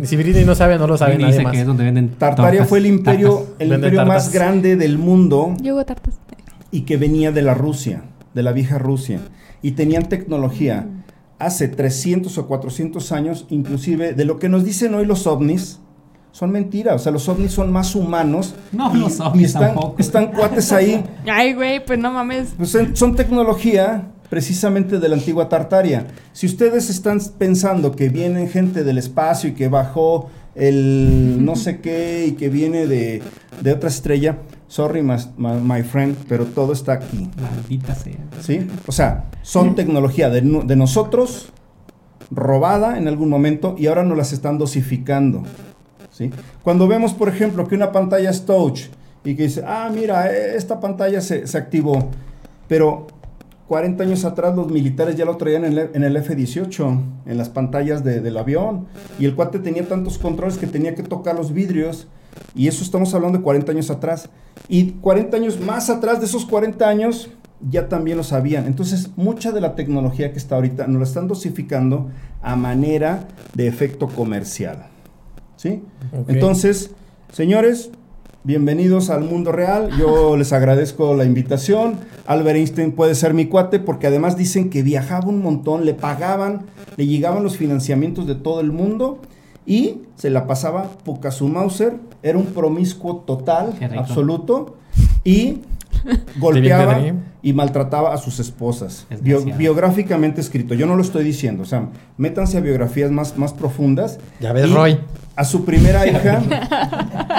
Si Britney no sabe, no lo sabe nadie dice más. que es donde venden Tartaria tortas, fue el imperio, tartas. el Venden imperio más grande del mundo Yo tartas. Y que venía de la Rusia, de la vieja Rusia. Y tenían tecnología hace 300 o 400 años, inclusive de lo que nos dicen hoy los ovnis, son mentiras. O sea, los ovnis son más humanos. No, y, los ovnis y están, tampoco. están cuates ahí. Ay, güey, pues no mames. Pues son tecnología precisamente de la antigua Tartaria. Si ustedes están pensando que viene gente del espacio y que bajó el no sé qué y que viene de, de otra estrella, sorry my, my friend, pero todo está aquí. Maldita sea. ¿Sí? O sea, son tecnología de, de nosotros robada en algún momento y ahora nos las están dosificando. ¿sí? Cuando vemos, por ejemplo, que una pantalla es touch y que dice, ah, mira, eh, esta pantalla se, se activó, pero 40 años atrás los militares ya lo traían en el, en el F-18, en las pantallas de- del avión, y el cuate tenía tantos controles que tenía que tocar los vidrios, y eso estamos hablando de 40 años atrás. Y 40 años más atrás de esos 40 años ya también lo sabían. Entonces, mucha de la tecnología que está ahorita nos la están dosificando a manera de efecto comercial. ¿Sí? Entonces, señores, bienvenidos al mundo real. Yo les agradezco la invitación. Albert Einstein puede ser mi cuate porque además dicen que viajaba un montón, le pagaban, le llegaban los financiamientos de todo el mundo y se la pasaba poca su Mauser. Era un promiscuo total, absoluto. Y golpeaba y maltrataba a sus esposas. Bio- biográficamente escrito. Yo no lo estoy diciendo. O sea, métanse a biografías más, más profundas. Ya ves, Y Roy. A su primera hija.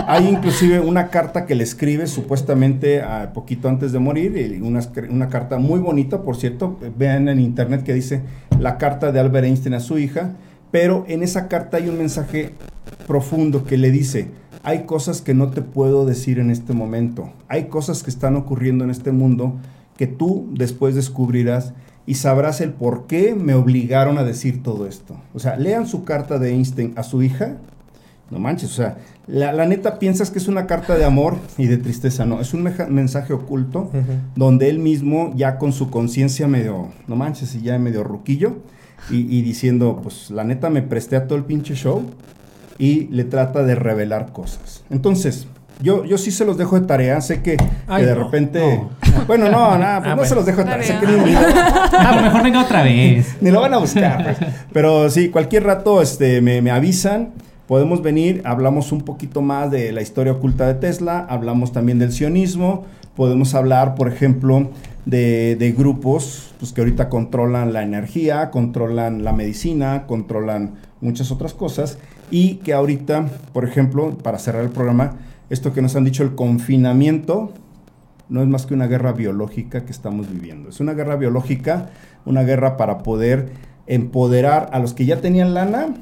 hay inclusive una carta que le escribe supuestamente a poquito antes de morir. y Una, una carta muy bonita, por cierto. Vean en internet que dice la carta de Albert Einstein a su hija. Pero en esa carta hay un mensaje profundo que le dice, hay cosas que no te puedo decir en este momento, hay cosas que están ocurriendo en este mundo que tú después descubrirás y sabrás el por qué me obligaron a decir todo esto. O sea, lean su carta de Einstein a su hija. No manches, o sea, la, la neta piensas que es una carta de amor y de tristeza, no, es un mensaje oculto donde él mismo ya con su conciencia medio, no manches, y ya medio ruquillo, y, y diciendo, pues la neta me presté a todo el pinche show, y le trata de revelar cosas. Entonces, yo, yo sí se los dejo de tarea, sé que, de no, repente... Bueno, no, nada, pues Ah, no se los dejo de tarea, sé que ni, Ah, pues mejor venga otra vez. ni lo van a buscar. pues. Pero sí, cualquier rato este, me, me avisan. Podemos venir, hablamos un poquito más de la historia oculta de Tesla, hablamos también del sionismo, podemos hablar, por ejemplo, de, de grupos pues, que ahorita controlan la energía, controlan la medicina, controlan muchas otras cosas y que ahorita, por ejemplo, para cerrar el programa, esto que nos han dicho, el confinamiento, no es más que una guerra biológica que estamos viviendo. Es una guerra biológica, una guerra para poder empoderar a los que ya tenían lana,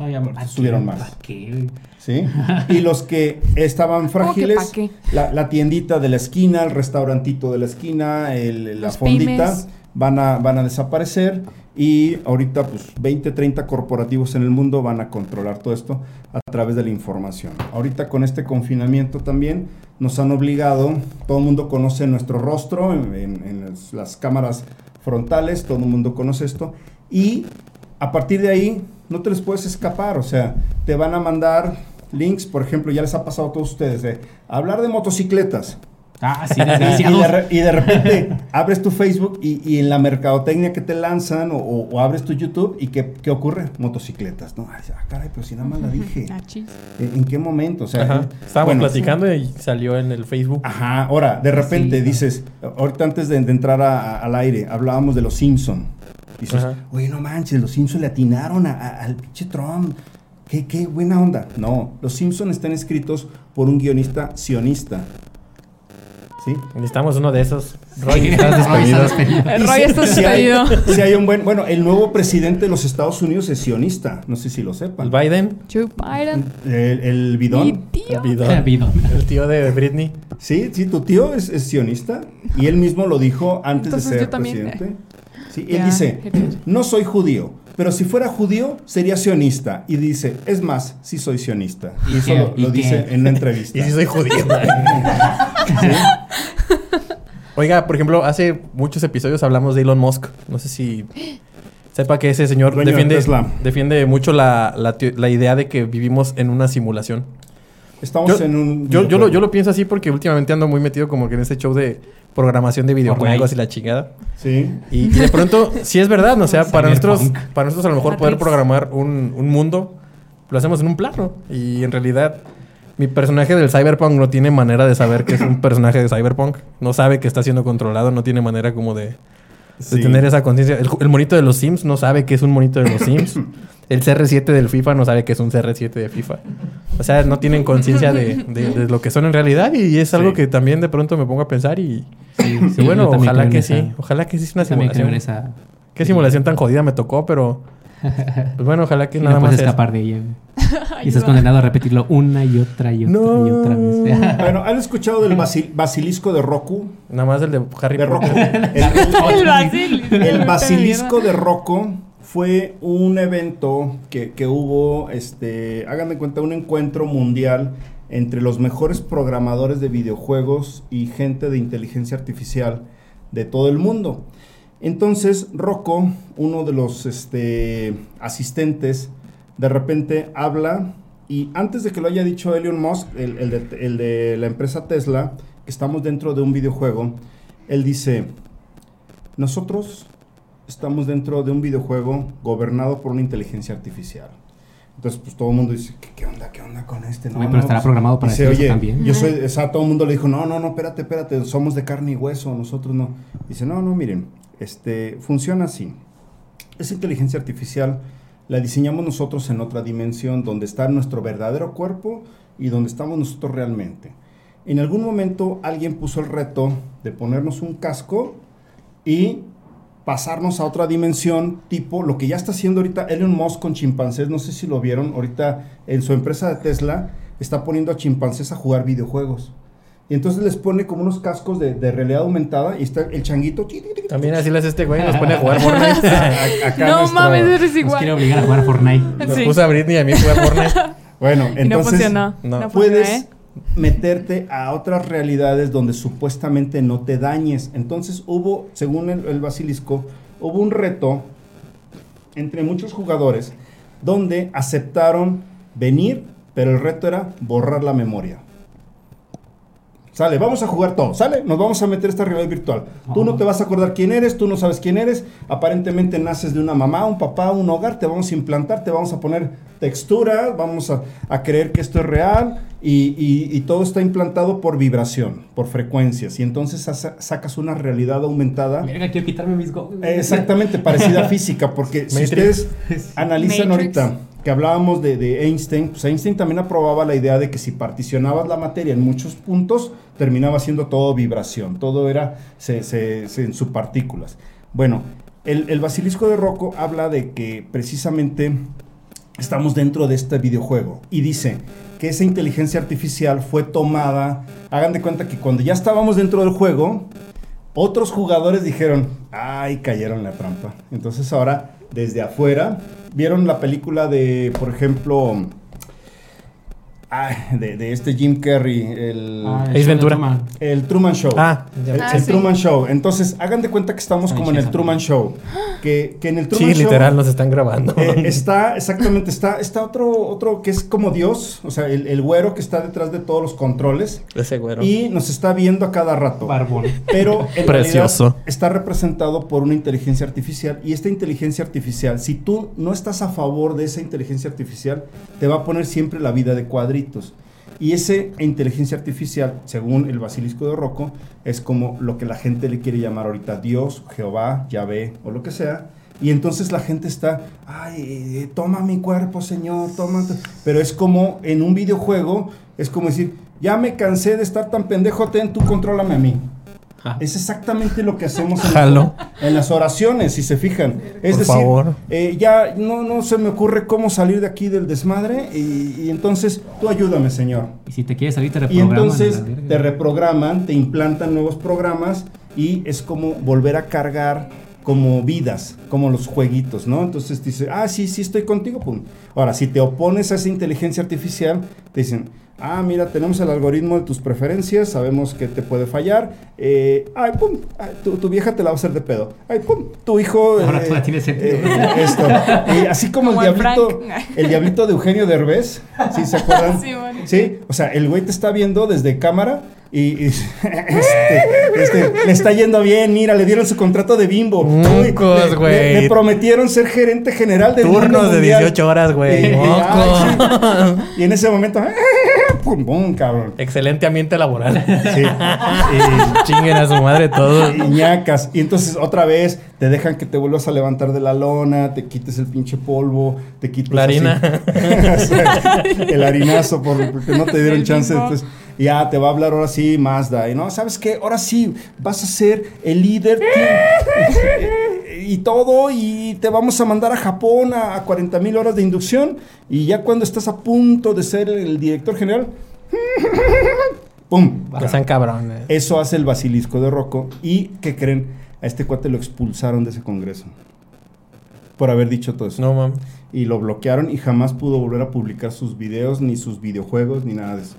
Todavía Porque ¿pa' qué? subieron más. ¿Pa' qué? ¿Sí? Y los que estaban ¿Cómo que frágiles, qué? la, la tiendita de la esquina, el restaurantito de la esquina, el- la Los fondita, pymes. van a, van a desaparecer. Y ahorita, pues, 20, 30 corporativos en el mundo van a controlar todo esto a través de la información. Ahorita con este confinamiento también nos han obligado, todo el mundo conoce nuestro rostro en, en- en las- las cámaras frontales, todo el mundo conoce esto. Y a partir de ahí no te les puedes escapar, o sea, te van a mandar links, por ejemplo, ya les ha pasado a todos ustedes, de hablar de motocicletas. Ah, sí, Y, de, y de repente abres tu Facebook y, y en la mercadotecnia que te lanzan o, o- o abres tu YouTube y ¿qué, qué ocurre? Motocicletas, ¿no? Ay, ah, caray, pero si nada más la dije. Ah, chis. ¿En, en qué momento? O sea, Ajá. eh, Estábamos bueno, platicando y salió en el Facebook. Ajá, ahora, de repente Sí. dices, ahorita antes de, de entrar a- a- al aire, hablábamos de los Simpson. Dices, Ajá. oye, no manches, los Simpson le atinaron a- a- al pinche Trump. ¿Qué, qué buena onda. No, los Simpson están escritos por un guionista sionista. ¿Sí? Necesitamos uno de esos. Sí, Roy, estás Roy despedido. está despedido. El Roy está si hay, despedido. si hay un buen, bueno, el nuevo presidente de los Estados Unidos es sionista. No sé si lo sepan. El Biden, Joe Biden. El, el Mi bidón. tío. el bidón. Bidón. El tío de Britney. Sí, sí, tu tío es, es sionista y él mismo lo dijo antes Entonces de ser yo también, presidente. Sí, Ya, él dice, no soy judío, pero si fuera judío sería sionista. Y dice, es más, sí soy sionista. Y, ¿Y eso qué? lo, ¿Y lo qué? dice en una entrevista. Y si soy judío. ¿Sí? Oiga, por ejemplo, hace muchos episodios hablamos de Elon Musk. No sé si sepa que ese señor Dueño defiende, mucho la, la idea de que vivimos en una simulación. Estamos Yo, en un. yo, yo lo, yo lo pienso así porque últimamente ando muy metido como que en ese show de programación de videojuegos y la chingada. Sí. Y, y de pronto, sí es verdad, ¿no? o sea, para nosotros, para nosotros a lo mejor poder programar un, un mundo, lo hacemos en un plano. Y en realidad, mi personaje del Cyberpunk no tiene manera de saber que es un personaje de Cyberpunk. No sabe que está siendo controlado, no tiene manera como de, de Sí. tener esa conciencia. El, el monito de los Sims no sabe que es un monito de los Sims. El CR7 del FIFA no sabe que es un CR7 de FIFA. O sea, no tienen conciencia de, de- de lo que son en realidad y es algo Sí. que también de pronto me pongo a pensar y... Sí, y sí, bueno, ojalá que esa- sí. Ojalá que sí es una simulación. en esa. Qué simulación tan jodida me tocó, pero... Pues bueno, ojalá que Y nada no más... puedes es- escapar de ella. Y estás condenado a repetirlo una y otra y otra No. y otra vez. Bueno, ¿han escuchado del basil- basilisco de Roku? Nada más el de Harry De Roku. Potter. El, el- El Basil. el basilisco de Rocco fue un evento que, que hubo, este, hagan de cuenta, un encuentro mundial entre los mejores programadores de videojuegos y gente de inteligencia artificial de todo el mundo. Entonces, Rocco, uno de los este, asistentes, de repente habla y antes de que lo haya dicho Elon Musk, el de la empresa Tesla, que estamos dentro de un videojuego, él dice, nosotros estamos dentro de un videojuego gobernado por una inteligencia artificial. Entonces, pues todo el mundo dice, ¿qué, qué onda? ¿Qué onda con este? Oye, pero estará pues, programado para dice, decir eso oye, también". yo soy, o sea, todo el mundo le dijo, no, no, no, espérate, espérate, somos de carne y hueso, nosotros no. Dice, no, no, miren, este, funciona así. Esa inteligencia artificial la diseñamos nosotros en otra dimensión, donde está nuestro verdadero cuerpo y donde estamos nosotros realmente. En algún momento alguien puso el reto de ponernos un casco y pasarnos a otra dimensión, tipo lo que ya está haciendo ahorita Elon Musk con chimpancés, no sé si lo vieron, ahorita en su empresa de Tesla está poniendo a chimpancés a jugar videojuegos. Y entonces les pone como unos cascos de, de realidad aumentada y está el changuito. También así le hace este güey, nos pone a jugar Fortnite. a- acá No nuestro- mames, eres Nos quiere igual. obligar a jugar Fortnite. Nos Sí. puso a Britney y a mí a jugar Fortnite. Bueno, Y no entonces funcionó. no. No, puedes ¿eh? Meterte a otras realidades donde supuestamente no te dañes. Entonces hubo, según el, el basilisco, hubo un reto entre muchos jugadores donde aceptaron venir, pero el reto era borrar la memoria. Sale, vamos a jugar todo, sale, nos vamos a meter esta realidad virtual. Tú no te vas a acordar quién eres, tú no sabes quién eres, aparentemente naces de una mamá, un papá, un hogar, te vamos a implantar, te vamos a poner textura, vamos a, a creer que esto es real y, y- y todo está implantado por vibración, por frecuencias y entonces sa- sacas una realidad aumentada. Verga, quiero quitarme mis go- Exactamente, parecida a física, porque si ustedes analizan Matrix. ahorita que hablábamos de, de Einstein, pues Einstein también aprobaba la idea de que si particionabas la materia en muchos puntos, terminaba siendo todo vibración, todo era se, se- se- en subpartículas. Bueno, el, el basilisco de Rocco habla de que precisamente estamos dentro de este videojuego y dice que esa inteligencia artificial fue tomada, hagan de cuenta que cuando ya estábamos dentro del juego, otros jugadores dijeron, ay, cayeron la trampa. Entonces ahora, desde afuera, vieron la película de, por ejemplo, ay, de, de este Jim Carrey, el, Ah, el Ventura. Truman. el Truman Show. Ah, ya. El, Ah, el sí. Truman Show. Entonces, hagan de cuenta que estamos como en el. Truman Show. Que, que en el Truman Sí, Show... literal, nos están grabando. Eh, está, exactamente, está, está otro, otro que es como Dios, o sea, el, el güero que está detrás de todos los controles Ese güero. y nos está viendo a cada rato. Barbón. Pero en Precioso. realidad está representado por una inteligencia artificial y esta inteligencia artificial, si tú no estás a favor de esa inteligencia artificial, te va a poner siempre la vida de Y esa inteligencia artificial, según el basilisco de Rocco, es como lo que la gente le quiere llamar ahorita Dios, Jehová, Yahvé o lo que sea. Y entonces la gente está, ay, eh, toma mi cuerpo, Señor, toma. tu-". Pero es como en un videojuego, es como decir, ya me cansé de estar tan pendejo, ten, tú contrólame a mí. Ah. Es exactamente lo que hacemos en, Jalo. en las oraciones, si se fijan. Es Por decir, favor. eh, ya no, no se me ocurre cómo salir de aquí del desmadre y, y entonces tú ayúdame, Señor. Y si te quieres salir, te Y reprograman. entonces la verga. te reprograman, te implantan nuevos programas y es como volver a cargar como vidas, como los jueguitos, ¿no? Entonces dice, ah, sí, sí, estoy contigo, pum. Ahora, si te opones a esa inteligencia artificial, te dicen, ah, mira, tenemos el algoritmo de tus preferencias, sabemos que te puede fallar, eh, ay, pum, ay, tu, tu vieja te la va a hacer de pedo, ay, pum, tu hijo... Ahora eh, todo tiene sentido. eh, esto. Y así como, Como el el diablito, el diablito de Eugenio Derbez, ¿sí se acuerdan? Sí, bueno. Sí, o sea, el güey te está viendo desde cámara y, y, este, este, le está yendo bien, mira, le dieron su contrato de bimbo. Le- le, güey. le prometieron ser gerente general del Turnos de Mundial. 18 horas, güey. Y, y- sí. Y en ese momento, pum, pum, cabrón. Excelente ambiente laboral. Sí. Chinguen a su madre todos. Y, y ñacas. Y entonces otra vez te dejan que te vuelvas a levantar de la lona, te quites el pinche polvo, te quites La harina. O sea, el harinazo por- porque no te dieron chance. Entonces, ya te va a hablar ahora sí Mazda. Y no, ¿sabes qué? Ahora sí vas a ser el líder y todo y te vamos a mandar a Japón a, a 40 mil horas de inducción y ya cuando estás a punto de ser el director general, ¡pum! No sean cabrones. Eso hace el basilisco de Rocco. ¿Y qué creen? A este cuate lo expulsaron de ese congreso. Por haber dicho todo eso. No, mam. Y lo bloquearon y jamás pudo volver a publicar sus videos, ni sus videojuegos, ni nada de eso.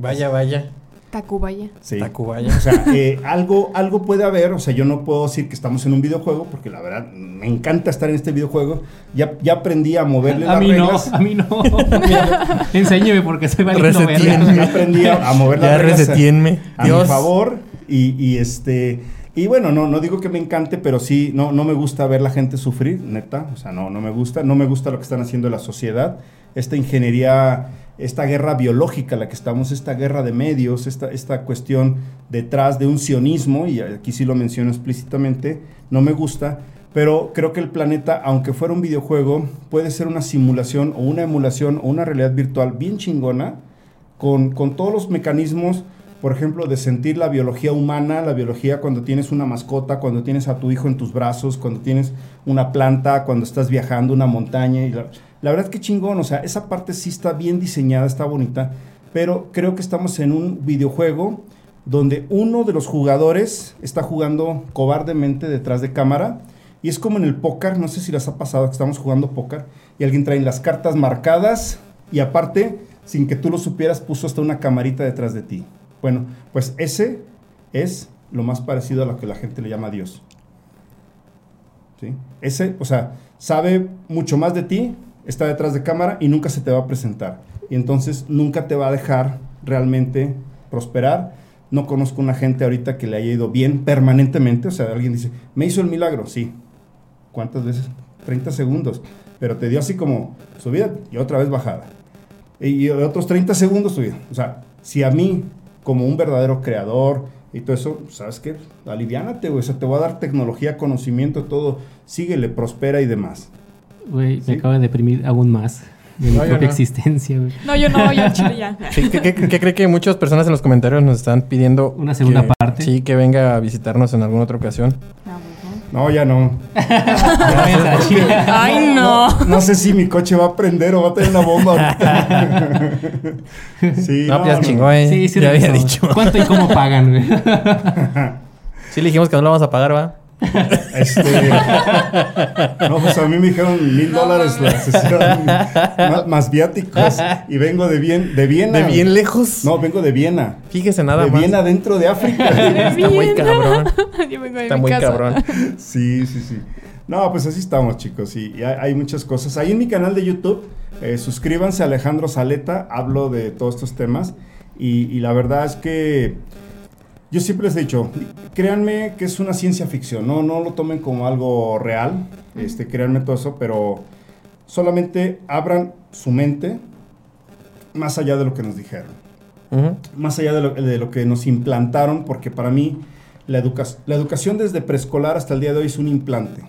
Vaya, vaya. Tacubaya. Sí. Tacubaya. O sea, eh, algo, algo puede haber, o sea, yo no puedo decir que estamos en un videojuego, porque la verdad me encanta estar en este videojuego. Ya, ya aprendí a moverle A las mí no, reglas. a mí no. Enséñeme porque soy verga. Ya aprendí a, a mover las Ya reglas. a- resetíenme. a mi favor y, y, este y bueno no no digo que me encante pero sí no no me gusta ver la gente sufrir neta o sea no no me gusta no me gusta lo que están haciendo la sociedad esta ingeniería esta guerra biológica la que estamos esta guerra de medios esta esta cuestión detrás de un sionismo y aquí sí lo menciono explícitamente no me gusta pero creo que el planeta, aunque fuera un videojuego, puede ser una simulación o una emulación o una realidad virtual bien chingona, con, con todos los mecanismos, por ejemplo, de sentir la biología humana, la biología cuando tienes una mascota, cuando tienes a tu hijo en tus brazos, cuando tienes una planta, cuando estás viajando una montaña. Y la, la verdad que chingón, o sea, esa parte sí está bien diseñada, está bonita, pero creo que estamos en un videojuego donde uno de los jugadores está jugando cobardemente detrás de cámara. Y es como en el póker, no sé si les ha pasado que estamos jugando póker y alguien trae las cartas marcadas y aparte, sin que tú lo supieras, puso hasta una camarita detrás de ti. Bueno, pues ese es lo más parecido a lo que la gente le llama Dios. ¿Sí? Ese, o sea, sabe mucho más de ti, está detrás de cámara y nunca se te va a presentar. Y entonces nunca te va a dejar realmente prosperar. No conozco una gente ahorita que le haya ido bien permanentemente. O sea, alguien dice, me hizo el milagro. Sí. ¿Cuántas veces? 30 segundos. Pero te dio así como subida y otra vez bajada. Y otros 30 segundos subida. O sea, si a mí, como un verdadero creador y todo eso, ¿sabes qué? Aliviánate, güey. O sea, te voy a dar tecnología, conocimiento, todo. Síguele, prospera y demás. Güey, Sí. me acaba de deprimir aún más de mi No, propia no. existencia, güey. No, yo no, yo chile ya. Sí, ¿qué, qué- qué cree que muchas personas en los comentarios nos están pidiendo? Una segunda que- parte. Sí, que venga a visitarnos en alguna otra ocasión. Ah. No, ya no. Ay, no. No sé si mi coche va a prender o va a tener una bomba ahorita. sí, No, pues ya chingó, eh. Sí, sí, ya había dicho. ¿Cuánto y cómo pagan, güey? Sí, le dijimos que no lo vamos a pagar, ¿va? Este, no, pues a mí me dijeron mil dólares la sesión más, más viáticos y vengo de bien de Viena. De bien lejos. No, vengo de Viena. Fíjese nada de más. Viena dentro de África. Está muy cabrón. Yo vengo de Está mi muy casa. cabrón. Sí, sí, sí. No, pues así estamos, chicos. Y, y hay, hay muchas cosas. Ahí en mi canal de YouTube, eh, suscríbanse a Alejandro Saleta. Hablo de todos estos temas. Y, y la verdad es que yo siempre les he dicho, créanme que es una ciencia ficción. No, no lo tomen como algo real. Este, créanme todo eso, pero solamente abran su mente más allá de lo que nos dijeron más allá de lo, de lo que nos implantaron, porque para mí la, educa- la educación desde preescolar hasta el día de hoy es un implante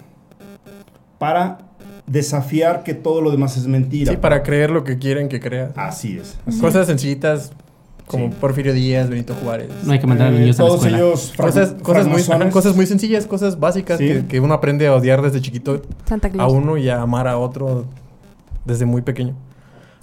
para desafiar que todo lo demás es mentira. Sí, para creer lo que quieren que creas. Así es. así Cosas sencillitas como Sí. Porfirio Díaz, Benito Juárez. No hay que mandar a los Eh, niños a la todos escuela. ellos Cosas, cosas, muy, francmasones. ajá, cosas muy sencillas, cosas básicas Sí. que, que uno aprende a odiar desde chiquito Santa a uno y a amar a otro desde muy pequeño.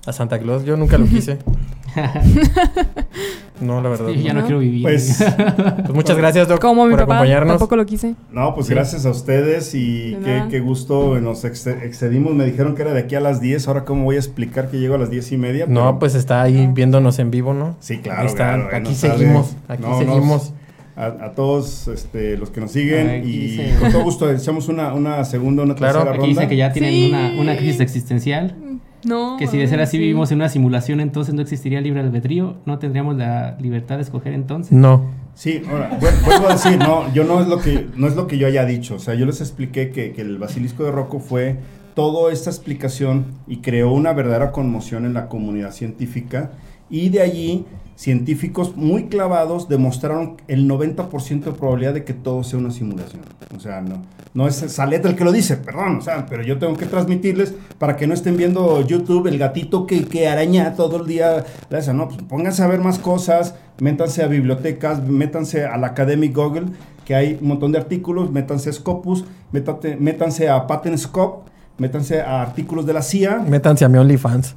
A Santa Claus yo nunca lo quise. No, la verdad. Sí, ya no. no quiero vivir. Pues, Pues muchas gracias, Doc, Como mi por papá, acompañarnos. tampoco lo quise. no, pues Sí. gracias a ustedes y qué, qué gusto nos ex- excedimos. Me dijeron que era de aquí a las 10. Ahora, ¿cómo voy a explicar que llego a las 10 y media? No, Pero- pues está ahí viéndonos en vivo, ¿no? Sí, claro. Ahí está. claro, aquí seguimos. Aquí No, nos- seguimos. a, a todos este, los que nos siguen Aquí y dice- con todo gusto echamos una, una segunda, una Claro, tercera Aquí ronda. dice que ya tienen Sí. una, una crisis existencial. No. Que si de ser así sí. vivimos en una simulación, entonces no existiría libre albedrío. No tendríamos la libertad de escoger entonces. No. Sí, ahora, vu- vuelvo a decir, no, yo no es lo que no es lo que yo haya dicho, o sea, yo les expliqué que, que el basilisco de Rocco fue toda esta explicación y creó una verdadera conmoción en la comunidad científica y de allí científicos muy clavados demostraron el 90% de probabilidad de que todo sea una simulación. O sea, no, no es Saleta el que lo dice, perdón, o sea, pero yo tengo que transmitirles para que no estén viendo YouTube el gatito que, que araña todo el día. No, pues pónganse a ver más cosas, métanse a bibliotecas, métanse al Academic Google, que hay un montón de artículos, métanse a Scopus, métate- métanse a PatentScope, métanse a artículos de la CIA. Métanse a mi OnlyFans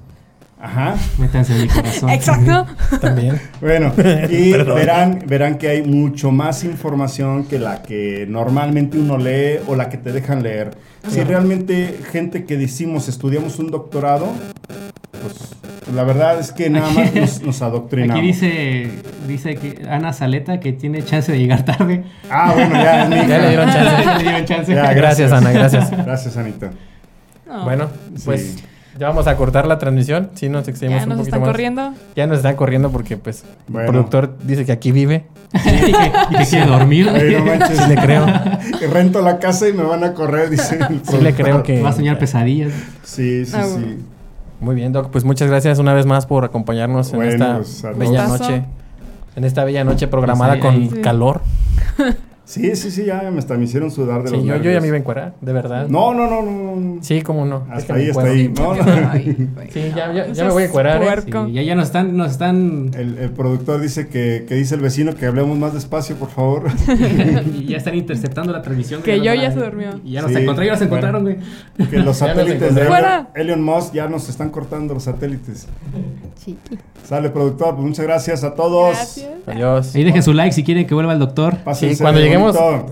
Ajá. Métanse en mi corazón. Exacto. también. Bueno, y verán, verán que hay mucho más información que la que normalmente uno lee o la que te dejan leer. Si realmente gente que decimos estudiamos un doctorado, pues la verdad es que nada más nos, nos adoctrinamos. Aquí dice, dice que Ana Saleta que tiene chance de llegar tarde. Ah, bueno, ya mi Ya le dieron chance. Ya le dieron chance. Ya, Gracias, Ana, gracias. Gracias, Anita. No. Bueno, Sí. Ya vamos a cortar la transmisión. Sí, nos excedimos ya un nos poquito están más. corriendo. Ya nos están corriendo porque, pues, Bueno. el productor dice que aquí vive. y, que, y que quiere dormir. Ey, no manches. Sí le creo. Rento la casa y me van a correr, dice el Sí le creo que... Va a soñar pesadillas. Sí, sí, Ah, sí. Muy bien, Doc. Pues muchas gracias una vez más por acompañarnos Bueno, en esta pues, bella noche. En esta bella noche programada Pues ahí- con ahí- calor. Sí, sí, sí, ya me, hasta me hicieron sudar de Sí, los yo, yo ya nervios. me iba a encuerar, de verdad. No, no, no, no. Sí, cómo no. Hasta ahí, hasta ahí. No, no. Ay, Sí, ya- ya- ya me voy a seas encuerar, ¿eh? puerco. Sí, ya, ya nos están, nos están, El, el productor dice que, que dice el vecino que hablemos más despacio, por favor. y ya están interceptando la transmisión. Que yo ya se durmió. Y ya nos Sí, encontraron, ya nos bueno. encontraron, güey. que los satélites de Fuera. Elon, Musk ya nos están cortando los satélites. Sí. Sale, productor, pues muchas gracias a todos. Gracias. Adiós. Ahí dejen su like si quieren que vuelva el doctor. Sí, Pásense cuando lleguemos,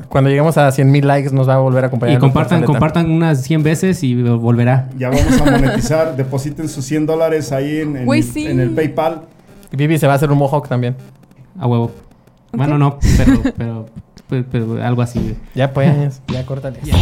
cuando lleguemos a 100 mil likes nos va a volver a acompañar. Y compartan, compartan unas 100 veces y volverá. Ya vamos a monetizar. Depositen sus 100 dólares ahí en, en- Güey, sí. en el PayPal. Y Vivi se va a hacer un mohawk también. A huevo. Bueno, no, pero, pero, pero, pero algo así. Ya pues, ya córtale. Ya.